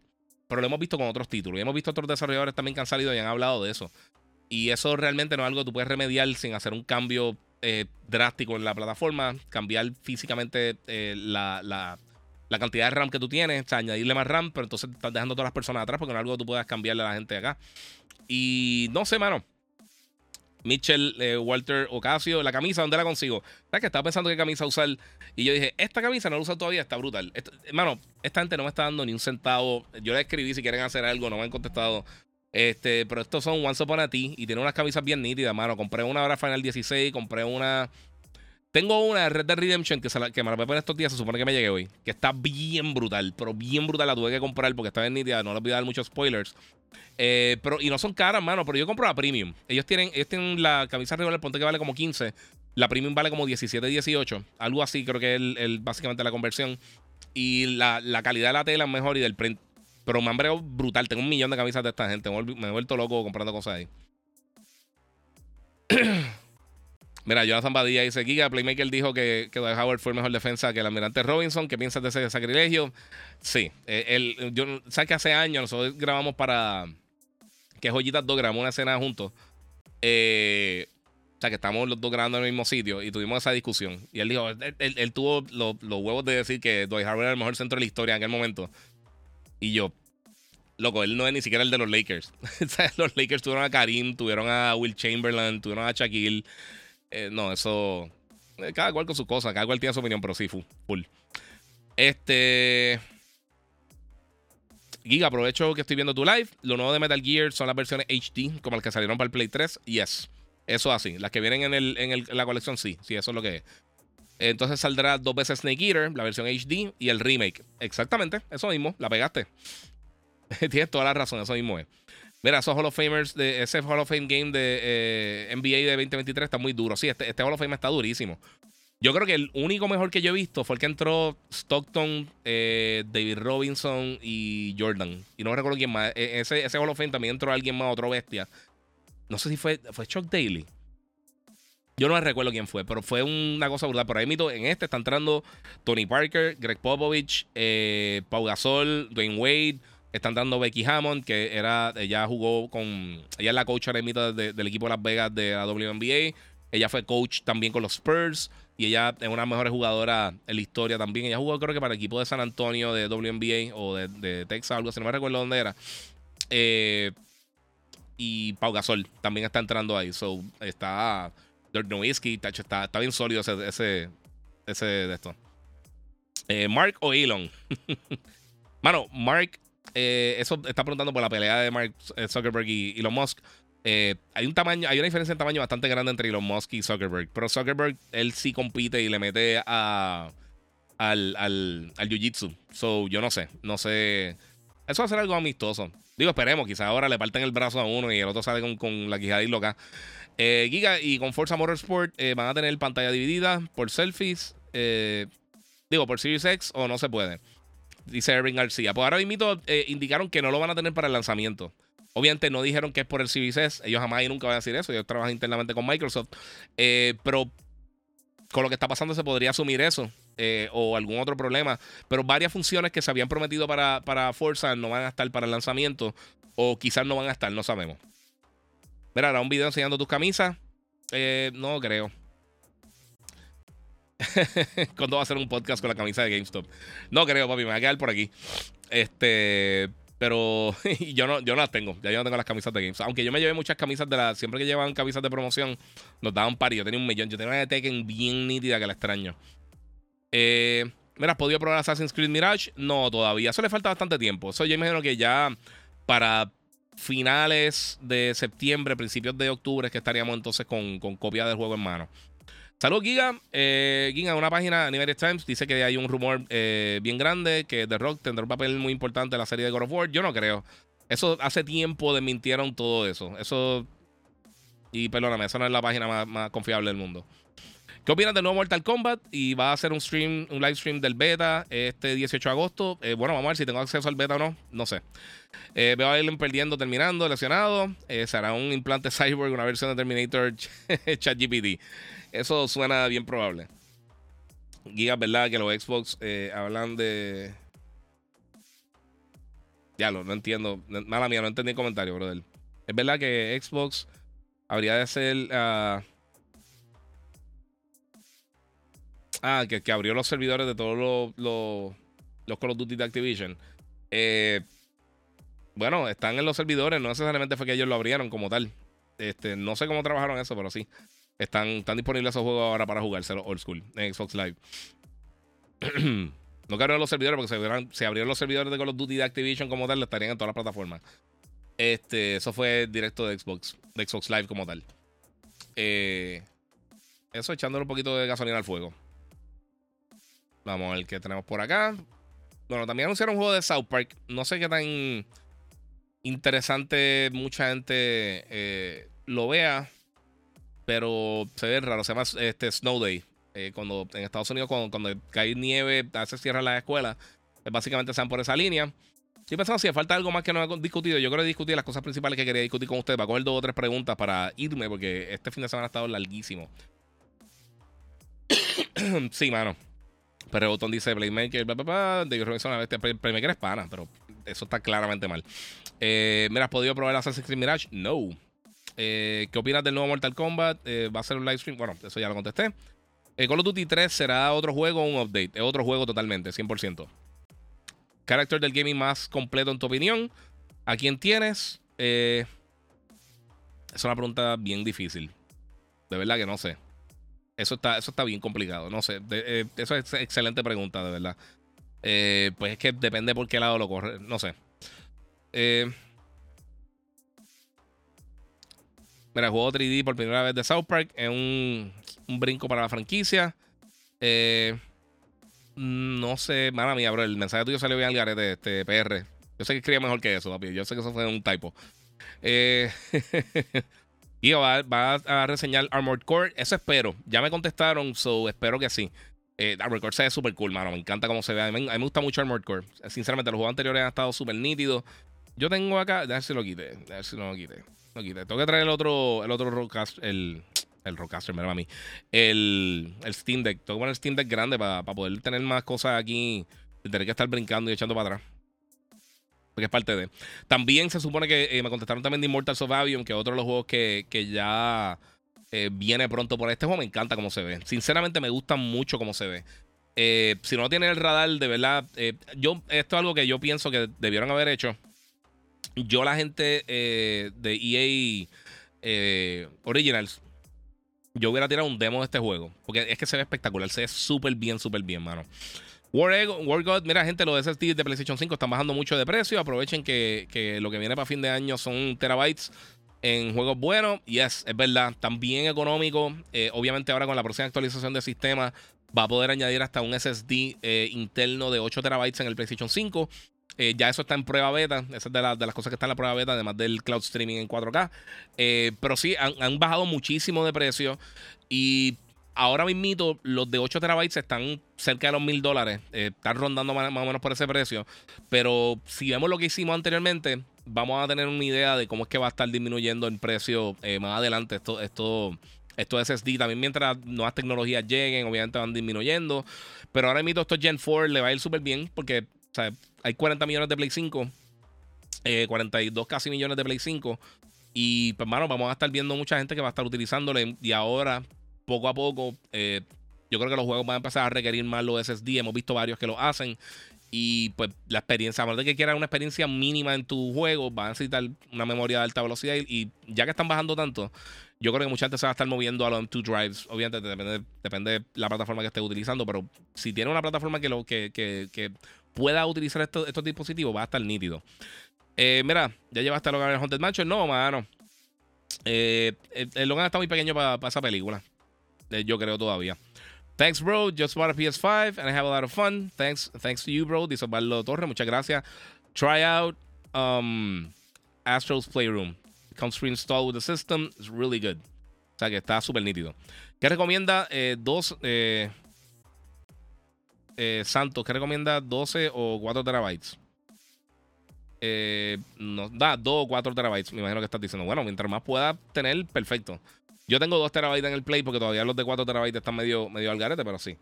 Pero lo hemos visto con otros títulos. Y hemos visto otros desarrolladores también que han salido y han hablado de eso. Y eso realmente no es algo que tú puedes remediar sin hacer un cambio eh, drástico en la plataforma, cambiar físicamente eh, la, la cantidad de RAM que tú tienes, o sea, añadirle más RAM, pero entonces estás dejando a todas las personas atrás porque no es algo que tú puedas cambiarle a la gente de acá. Y no sé, mano. Mitchell, eh, Walter Ocasio, la camisa, ¿dónde la consigo? ¿Sabes que estaba pensando qué camisa usar? Y yo dije, esta camisa no la uso todavía, está brutal. hermano, esta gente no me está dando ni un centavo. Yo le escribí si quieren hacer algo, no me han contestado. Este, pero estos son Once Upon a Ti y tiene unas camisas bien nítidas, mano. Compré una ahora Final 16, compré una. Tengo una Red Dead Redemption que, que me la voy a poner estos días, se supone que me llegue hoy. Que está bien brutal, pero bien brutal. La tuve que comprar porque está bien nítida, no les voy a dar muchos spoilers. Eh, pero, y no son caras, mano, pero yo compro la premium. Ellos tienen, ellos tienen la camisa regular, ponte que vale como 15. La premium vale como 17, 18. Algo así, creo que es el, básicamente la conversión. Y la, la, calidad de la tela es mejor y del print. Pero me han brutal. Tengo un millón de camisas de esta gente. Me he vuelto loco comprando cosas ahí. Mira, Jonathan Badilla dice: Giga, Playmaker dijo que, que Dwight Howard fue el mejor defensa que el almirante Robinson. ¿Qué piensas de ese sacrilegio? Sí. Eh, yo, ¿Sabes que hace años nosotros grabamos para. Que Joyitas 2 grabamos una escena juntos? Eh, o sea, que estamos los dos grabando en el mismo sitio y tuvimos esa discusión. Y él dijo: Él, tuvo los, huevos de decir que Dwight Howard era el mejor centro de la historia en aquel momento. Y yo, loco, él no es ni siquiera el de los Lakers. los Lakers tuvieron a Karim, tuvieron a Will Chamberlain, tuvieron a Shaquille. Eh, no, eso. Eh, cada cual con su cosa, cada cual tiene su opinión, pero sí, full. Este. Giga, aprovecho que estoy viendo tu live. Lo nuevo de Metal Gear son las versiones HD, como las que salieron para el Play 3. Yes. Eso así. Las que vienen en, el, en la colección, sí. Sí, eso es lo que es. Entonces saldrá dos veces Snake Eater, la versión HD y el remake. Exactamente, eso mismo, la pegaste. Tienes toda la razón, eso mismo es. Mira, esos Hall of Famers, de, ese Hall of Fame game de eh, NBA de 2023 está muy duro. Sí, este, este Hall of Fame está durísimo. Yo creo que el único mejor que yo he visto fue el que entró Stockton, eh, David Robinson y Jordan. Y no recuerdo quién más. E, ese, Hall of Fame también entró alguien más, otro bestia. No sé si fue, fue Chuck Daly. Yo no recuerdo quién fue, pero fue una cosa brutal. Por ahí mito, en este está entrando Tony Parker, Greg Popovich, eh, Pau Gasol, Dwayne Wade. Están dando Becky Hammond, que era, ella jugó con, ella es la coach ahora de, del equipo de Las Vegas de la WNBA. Ella fue coach también con los Spurs y ella es una de las mejores jugadoras en la historia también. Ella jugó creo que para el equipo de San Antonio de WNBA o de, de Texas, algo así, no me recuerdo dónde era. Eh, y Pau Gasol también está entrando ahí. So, está Nowitzki, está, está bien sólido ese, ese, ese de esto. Eh, Mark o Elon. Mano, Mark eh, eso está preguntando por la pelea de Mark Zuckerberg y Elon Musk. Eh, hay un tamaño, hay una diferencia en tamaño bastante grande entre Elon Musk y Zuckerberg. Pero Zuckerberg, él sí compite y le mete a, al, al, al Jiu-Jitsu. So, yo no sé. No sé. Eso va a ser algo amistoso. Digo, esperemos. Quizás ahora le parten el brazo a uno y el otro sale con, con la quijada y loca. Giga y con Forza Motorsport van a tener pantalla dividida por selfies. digo, por Series X o no se puede dice Erwin García. Pues ahora mismo eh, indicaron que no lo van a tener para el lanzamiento. Obviamente no dijeron que es por el CBCS. Ellos jamás y nunca van a decir eso. Ellos trabajan internamente con Microsoft. Eh, pero con lo que está pasando se podría asumir eso. Eh, o algún otro problema. Pero varias funciones que se habían prometido para, para Forza no van a estar para el lanzamiento. O quizás no van a estar, no sabemos. Mira, ahora un video enseñando tus camisas. no creo. ¿Cuándo va a hacer un podcast con la camisa de GameStop? No creo, papi, me va a quedar por aquí. Este, pero yo no, yo no las tengo. Ya yo no tengo las camisas de GameStop. Aunque yo me llevé muchas camisas de la. Siempre que llevaban camisas de promoción, nos daban par. Yo tenía un millón. Yo tenía una de Tekken bien nítida que la extraño. Eh, Mira, ¿has podido probar Assassin's Creed Mirage? No, todavía. Eso le falta bastante tiempo. Eso yo imagino que ya para finales de septiembre, principios de octubre, es que estaríamos entonces con, con copia del juego en mano. Salud, Giga. Eh, Giga, una página, New York Times, dice que hay un rumor eh, bien grande que The Rock tendrá un papel muy importante en la serie de God of War. Yo no creo. Eso hace tiempo desmintieron todo eso. Eso. Y perdóname, esa no es la página más, confiable del mundo. ¿Qué opinas del nuevo Mortal Kombat? Y va a hacer un stream, un live stream del beta este 18 de agosto. Eh, bueno, vamos a ver si tengo acceso al beta o no. No sé. Eh, veo a Alien perdiendo, terminando, lesionado. Eh, será un implante cyborg, una versión de Terminator ChatGPT. Eso suena bien probable. Giga, ¿verdad? Que los Xbox eh, hablan de. Ya lo, no entiendo. Mala mía, no entendí el comentario, brother. Es verdad que Xbox habría de ser. ah, ah que, que, abrió los servidores de todos los. los Call of Duty de Activision. Eh, bueno, están en los servidores, no necesariamente fue que ellos lo abrieron como tal. Este, no sé cómo trabajaron eso, pero sí. Están, están disponibles esos juegos ahora para jugárselo old school en Xbox Live. no que abrieron los servidores porque se si abrieron los servidores de Call of Duty de Activision como tal, estarían en todas las plataformas. Este, eso fue directo de Xbox, de Xbox Live como tal. Eh, eso echándole un poquito de gasolina al fuego. Vamos a ver qué tenemos por acá. Bueno, también anunciaron un juego de South Park. No sé qué tan interesante mucha gente eh, lo vea. Pero se ve raro. Se llama este, Snow Day. Eh, cuando en Estados Unidos, cuando, cae nieve, se cierran las escuelas. Pues básicamente van por esa línea. Estoy pensando si falta algo más que no he discutido. Yo creo que discutir las cosas principales que quería discutir con ustedes. Para coger dos o tres preguntas para irme, porque este fin de semana ha estado larguísimo. sí, mano. Pero el botón dice Playmaker, bla, bla, bla. David Robinson, este Playmaker es pana, pero eso está claramente mal. Eh, ¿Me has podido probar Assassin's Creed Mirage? No. Eh, ¿Qué opinas del nuevo Mortal Kombat? Eh, ¿Va a ser un live stream? Bueno, eso ya lo contesté. Call of Duty 3 será otro juego o un update. Es otro juego totalmente, 100%. Character del gaming más completo en tu opinión. ¿A quién tienes? es una pregunta bien difícil. De verdad que no sé. Eso está, eso está bien complicado. No sé. Eh, eso es excelente pregunta, de verdad. Eh, pues es que depende por qué lado lo corre. No sé. Eh, mira, juego 3D por primera vez de South Park. Es un, un brinco para la franquicia. no sé, mala mía, bro. El mensaje tuyo salió bien al garete, este PR. Yo sé que escribía mejor que eso, papi. Yo sé que eso fue un typo. Eh. Y va, a reseñar Armored Core. Eso espero. Ya me contestaron, so espero que sí. Eh, Armored Core se ve súper cool, mano. Me encanta cómo se ve. A mí, me gusta mucho Armored Core. Sinceramente, los juegos anteriores han estado súper nítidos. Yo tengo acá. A ver si lo quite. A ver si no lo quite. Lo quite. Tengo que traer el otro, el otro Rockcaster. El, el Rockcaster, me a mí. El, el Steam Deck. Tengo que poner el Steam Deck grande para poder tener más cosas aquí. Tener que estar brincando y echando para atrás porque es parte de. También se supone que eh, me contestaron también de Immortals of Avion, que es otro de los juegos que, ya eh, viene pronto por este juego. Me encanta cómo se ve. Sinceramente, me gusta mucho cómo se ve. Eh, si no tiene el radar, de verdad, yo, esto es algo que yo pienso que debieron haber hecho. Yo, la gente de EA Originals, yo hubiera tirado un demo de este juego. Porque es que se ve espectacular. Se ve súper bien, súper bien, mano. War, God, mira, gente, los SSD de PlayStation 5 están bajando mucho de precio. Aprovechen que, lo que viene para fin de año son terabytes en juegos buenos. Yes, es verdad, también económico. Eh, obviamente, ahora con la próxima actualización del sistema, va a poder añadir hasta un SSD eh, interno de 8 terabytes en el PlayStation 5. Eh, ya eso está en prueba beta. Esa es de, las cosas que están en la prueba beta, además del cloud streaming en 4K. pero sí, han, bajado muchísimo de precio. Y ahora mismo los de 8 terabytes están cerca de los mil dólares. Eh, están rondando más, o menos por ese precio. Pero si vemos lo que hicimos anteriormente, vamos a tener una idea de cómo es que va a estar disminuyendo el precio eh, más adelante. Esto, esto, esto SSD también mientras nuevas tecnologías lleguen, obviamente van disminuyendo. Pero ahora mismo estos Gen 4 le va a ir súper bien porque hay 40 millones de Play 5. 42 eh, casi millones de Play 5. Y pues, mano, vamos a estar viendo mucha gente que va a estar utilizándole. Y ahora poco a poco, eh, yo creo que los juegos van a empezar a requerir más los SSD. Hemos visto varios que lo hacen. Y pues la experiencia, a menos de que quieras una experiencia mínima en tu juego, van a necesitar una memoria de alta velocidad. Y, ya que están bajando tanto, yo creo que mucha gente se va a estar moviendo a los M2 drives. Obviamente depende, de la plataforma que estés utilizando, pero si tiene una plataforma que, lo, que, pueda utilizar estos, dispositivos, va a estar nítido. Eh, mira, ¿ya llevaste a Logan el Haunted Mansion? No, mano. Eh, el, Logan está muy pequeño para esa película. Eh, yo creo todavía. Thanks, bro. Just bought a PS5 and I have a lot of fun. Thanks, thanks to you, bro. Dice Osvaldo Torre. Muchas gracias. Try out um, Astro's Playroom. It comes pre-installed with the system. It's really good. O sea que está súper nítido. ¿Qué recomienda? Eh, dos. Eh, Santos, ¿qué recomienda? 12 o 4 terabytes. Eh, da 2 o 4 terabytes. Me imagino que estás diciendo. Bueno, mientras más pueda tener, perfecto. Yo tengo 2 terabytes en el Play porque todavía los de 4 terabytes están medio, medio al garete, pero sí.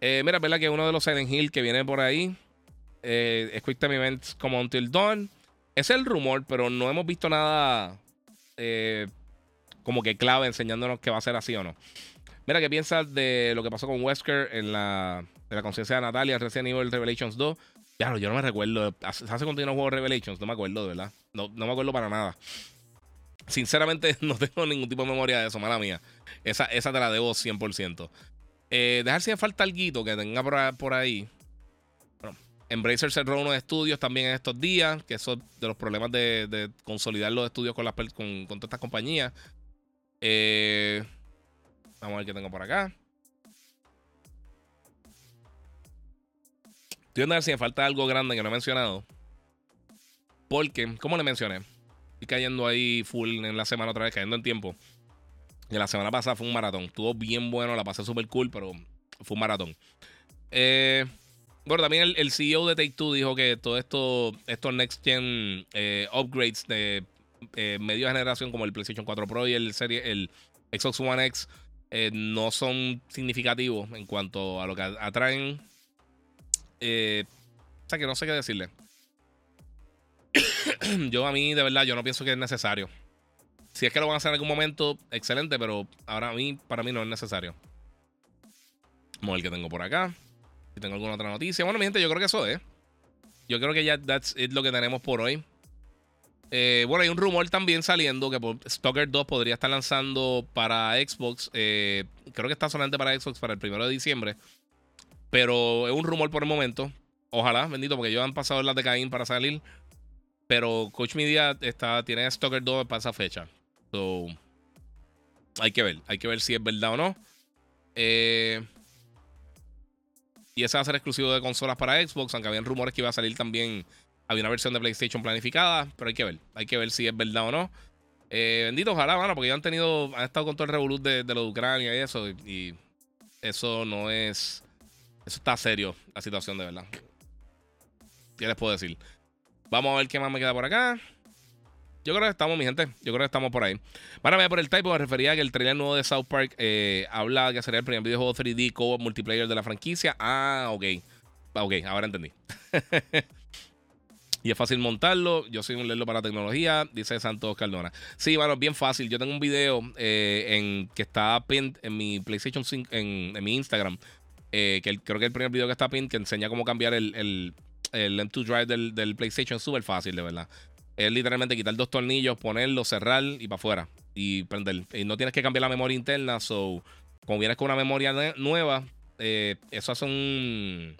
Eh, mira, verdad que uno de los Silent Hill que viene por ahí eh, es Quick Time Events como Until Dawn. Es el rumor, pero no hemos visto nada eh, como que clave enseñándonos que va a ser así o no. Mira, ¿qué piensas de lo que pasó con Wesker en la, en la conciencia de Natalia Resident Evil Revelations 2? Ya, yo no me recuerdo. ¿Hace, hace cuánto no Revelations? No me acuerdo, de verdad. No, no me acuerdo para nada. Sinceramente, no tengo ningún tipo de memoria de eso, mala mía. Esa, esa te la debo 100%. Eh, dejar si me falta algo que tenga por, ahí. Bueno, Embracer cerró unos estudios también en estos días, que eso de los problemas de, consolidar los estudios con, las, con, con todas estas compañías. Eh, vamos a ver qué tengo por acá. Estoy a ver si me falta algo grande que no he mencionado. Porque, como le mencioné, estoy cayendo ahí full en la semana otra vez, cayendo en tiempo. Y la semana pasada fue un maratón. Estuvo bien bueno, la pasé súper cool, pero fue un maratón. Eh, bueno, también el, CEO de Take Two dijo que todo esto, estos next gen eh, upgrades de eh, medio generación, como el PlayStation 4 Pro y el serie, el Xbox One X, eh, no son significativos en cuanto a lo que atraen. o sea que no sé qué decirle. yo a mí, de verdad, yo no pienso que es necesario. Si es que lo van a hacer en algún momento, excelente, pero ahora a mí, para mí no es necesario. Vamos ver qué tengo por acá. Si tengo alguna otra noticia. Bueno, mi gente, yo creo que eso es. Yo creo que ya that's it lo que tenemos por hoy. Eh, bueno, hay un rumor también saliendo que Stalker 2 podría estar lanzando para Xbox. Eh, creo que está solamente para Xbox para el primero de diciembre. Pero es un rumor por el momento. Ojalá, bendito, porque ellos han pasado las de Caín para salir. Pero Coach Media está, tiene Stalker 2 para esa fecha hay que ver, hay que ver si es verdad o no. Eh, y ese va a ser exclusivo de consolas para Xbox, aunque habían rumores que iba a salir también. Había una versión de PlayStation planificada, pero hay que ver, hay que ver si es verdad o no. Eh, bendito, ojalá, mano, porque ya han tenido, han estado con todo el revolut de, de lo de Ucrania y eso, y, eso no es, eso está serio, la situación de verdad. ¿Qué les puedo decir? Vamos a ver qué más me queda por acá. Yo creo que estamos, mi gente. Yo creo que estamos por ahí. Para por el typo me refería a que el trailer nuevo de South Park eh, habla que sería el primer videojuego 3D co multiplayer de la franquicia. Ah, ok. Ah, ok, ahora entendí. y es fácil montarlo. Yo soy un lerdo para tecnología, dice Santos Cardona. Sí, bueno, bien fácil. Yo tengo un video eh, en, que está pinned en mi PlayStation 5, en, mi Instagram. Eh, que creo que el primer video que está pinned que enseña cómo cambiar el, el, el M2 Drive del, del PlayStation. Súper fácil, de verdad es literalmente quitar dos tornillos, ponerlo, cerrar y para afuera. Y prender. Y no tienes que cambiar la memoria interna. So, como vienes con una memoria nueva, eh, eso hace un.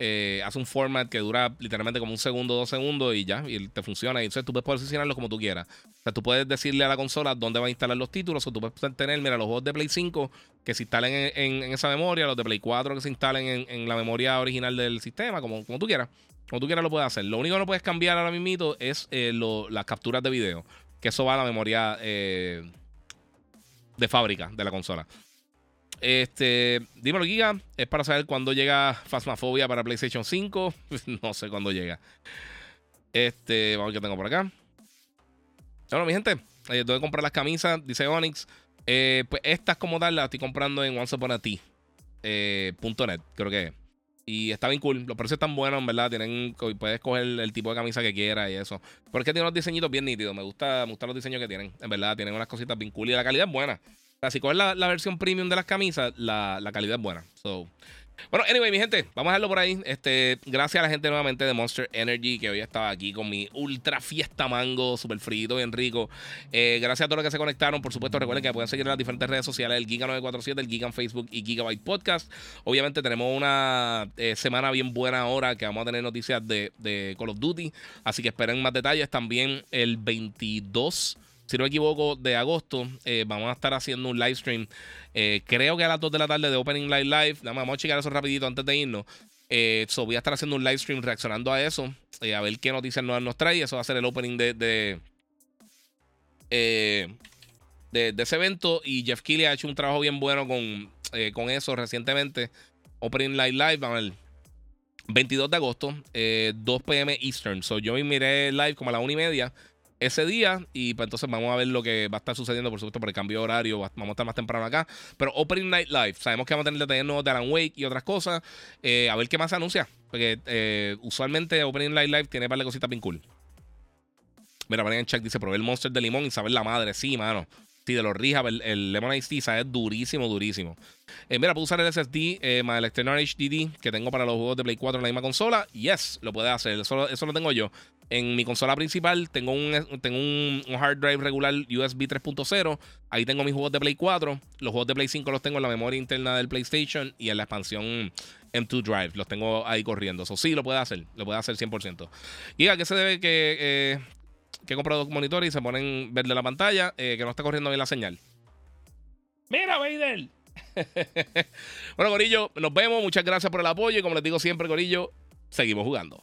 Eh, hace un format que dura literalmente como un segundo, dos segundos y ya, y te funciona. Y entonces tú puedes posicionarlo como tú quieras. O sea, tú puedes decirle a la consola dónde va a instalar los títulos, o tú puedes tener, mira, los juegos de Play 5 que se instalen en, esa memoria, los de Play 4 que se instalen en, la memoria original del sistema, como, como tú quieras. Como tú quieras lo puedes hacer. Lo único que no puedes cambiar ahora mismo es eh, las capturas de video. Que eso va a la memoria eh, de fábrica de la consola. Este, dímelo, Giga. Es para saber cuándo llega Phasmophobia para PlayStation 5. no sé cuándo llega. Este, vamos a qué tengo por acá. Bueno, mi gente, eh, comprar las camisas, dice Onyx. pues estas como tal las estoy comprando en OnceUponAT.net, creo que. Y está bien cool. Los precios están buenos, en verdad. Tienen, puedes escoger el tipo de camisa que quieras y eso. Pero es que tiene unos diseñitos bien nítidos. Me gusta, me gustan los diseños que tienen. En verdad, tienen unas cositas bien cool. Y la calidad es buena. O sea, si coges la, la versión premium de las camisas, la, la calidad es buena. So, bueno, anyway, mi gente, vamos a dejarlo por ahí. Este, gracias a la gente nuevamente de Monster Energy que hoy estaba aquí con mi ultra fiesta mango, súper frito, bien rico. Eh, gracias a todos los que se conectaron. Por supuesto, recuerden que pueden seguir en las diferentes redes sociales: el Giga947, el Giga en Facebook y Gigabyte Podcast. Obviamente, tenemos una eh, semana bien buena ahora que vamos a tener noticias de, de Call of Duty. Así que esperen más detalles. También el 22 si no me equivoco, de agosto, eh, vamos a estar haciendo un live stream. Eh, creo que a las 2 de la tarde de Opening Live Live. Vamos a checar eso rapidito antes de irnos. Eh, voy a estar haciendo un live stream reaccionando a eso. a ver qué noticias nuevas nos trae. Eso va a ser el opening de, de, de, ese evento. Y Jeff Keighley ha hecho un trabajo bien bueno con, con eso recientemente. Opening Live Live, a ver. 22 de agosto, 2 pm Eastern. So, yo me miré live como a las 1 y media ese día. Y pues entonces vamos a ver lo que va a estar sucediendo, por supuesto, por el cambio de horario. Vamos a estar más temprano acá. Pero Opening Night Live, sabemos que vamos a tener detalles nuevos de Alan Wake y otras cosas. Eh, a ver qué más se anuncia. Porque eh, usualmente Opening Night Live tiene par de cositas bien cool. Mira, en check dice: probé el monster de limón y saber la madre. Sí, mano. De los Rehab, el, el Lemon Ice Tea, sabe durísimo, durísimo. Eh, mira, puedo usar el SSD eh, más el external HDD que tengo para los juegos de Play 4 en la misma consola. Yes, lo puede hacer. Eso, eso lo tengo yo. En mi consola principal tengo un, tengo un, hard drive regular USB 3.0. Ahí tengo mis juegos de Play 4. Los juegos de Play 5 los tengo en la memoria interna del PlayStation y en la expansión M2 Drive. Los tengo ahí corriendo. Eso sí, lo puede hacer. Lo puede hacer 100%. ¿Y a qué se debe que, eh, que he comprado dos monitores y se ponen verde la pantalla? Eh, que no está corriendo bien la señal. Mira, Vader. bueno, Corillo, nos vemos. Muchas gracias por el apoyo. Y como les digo siempre, Corillo, seguimos jugando.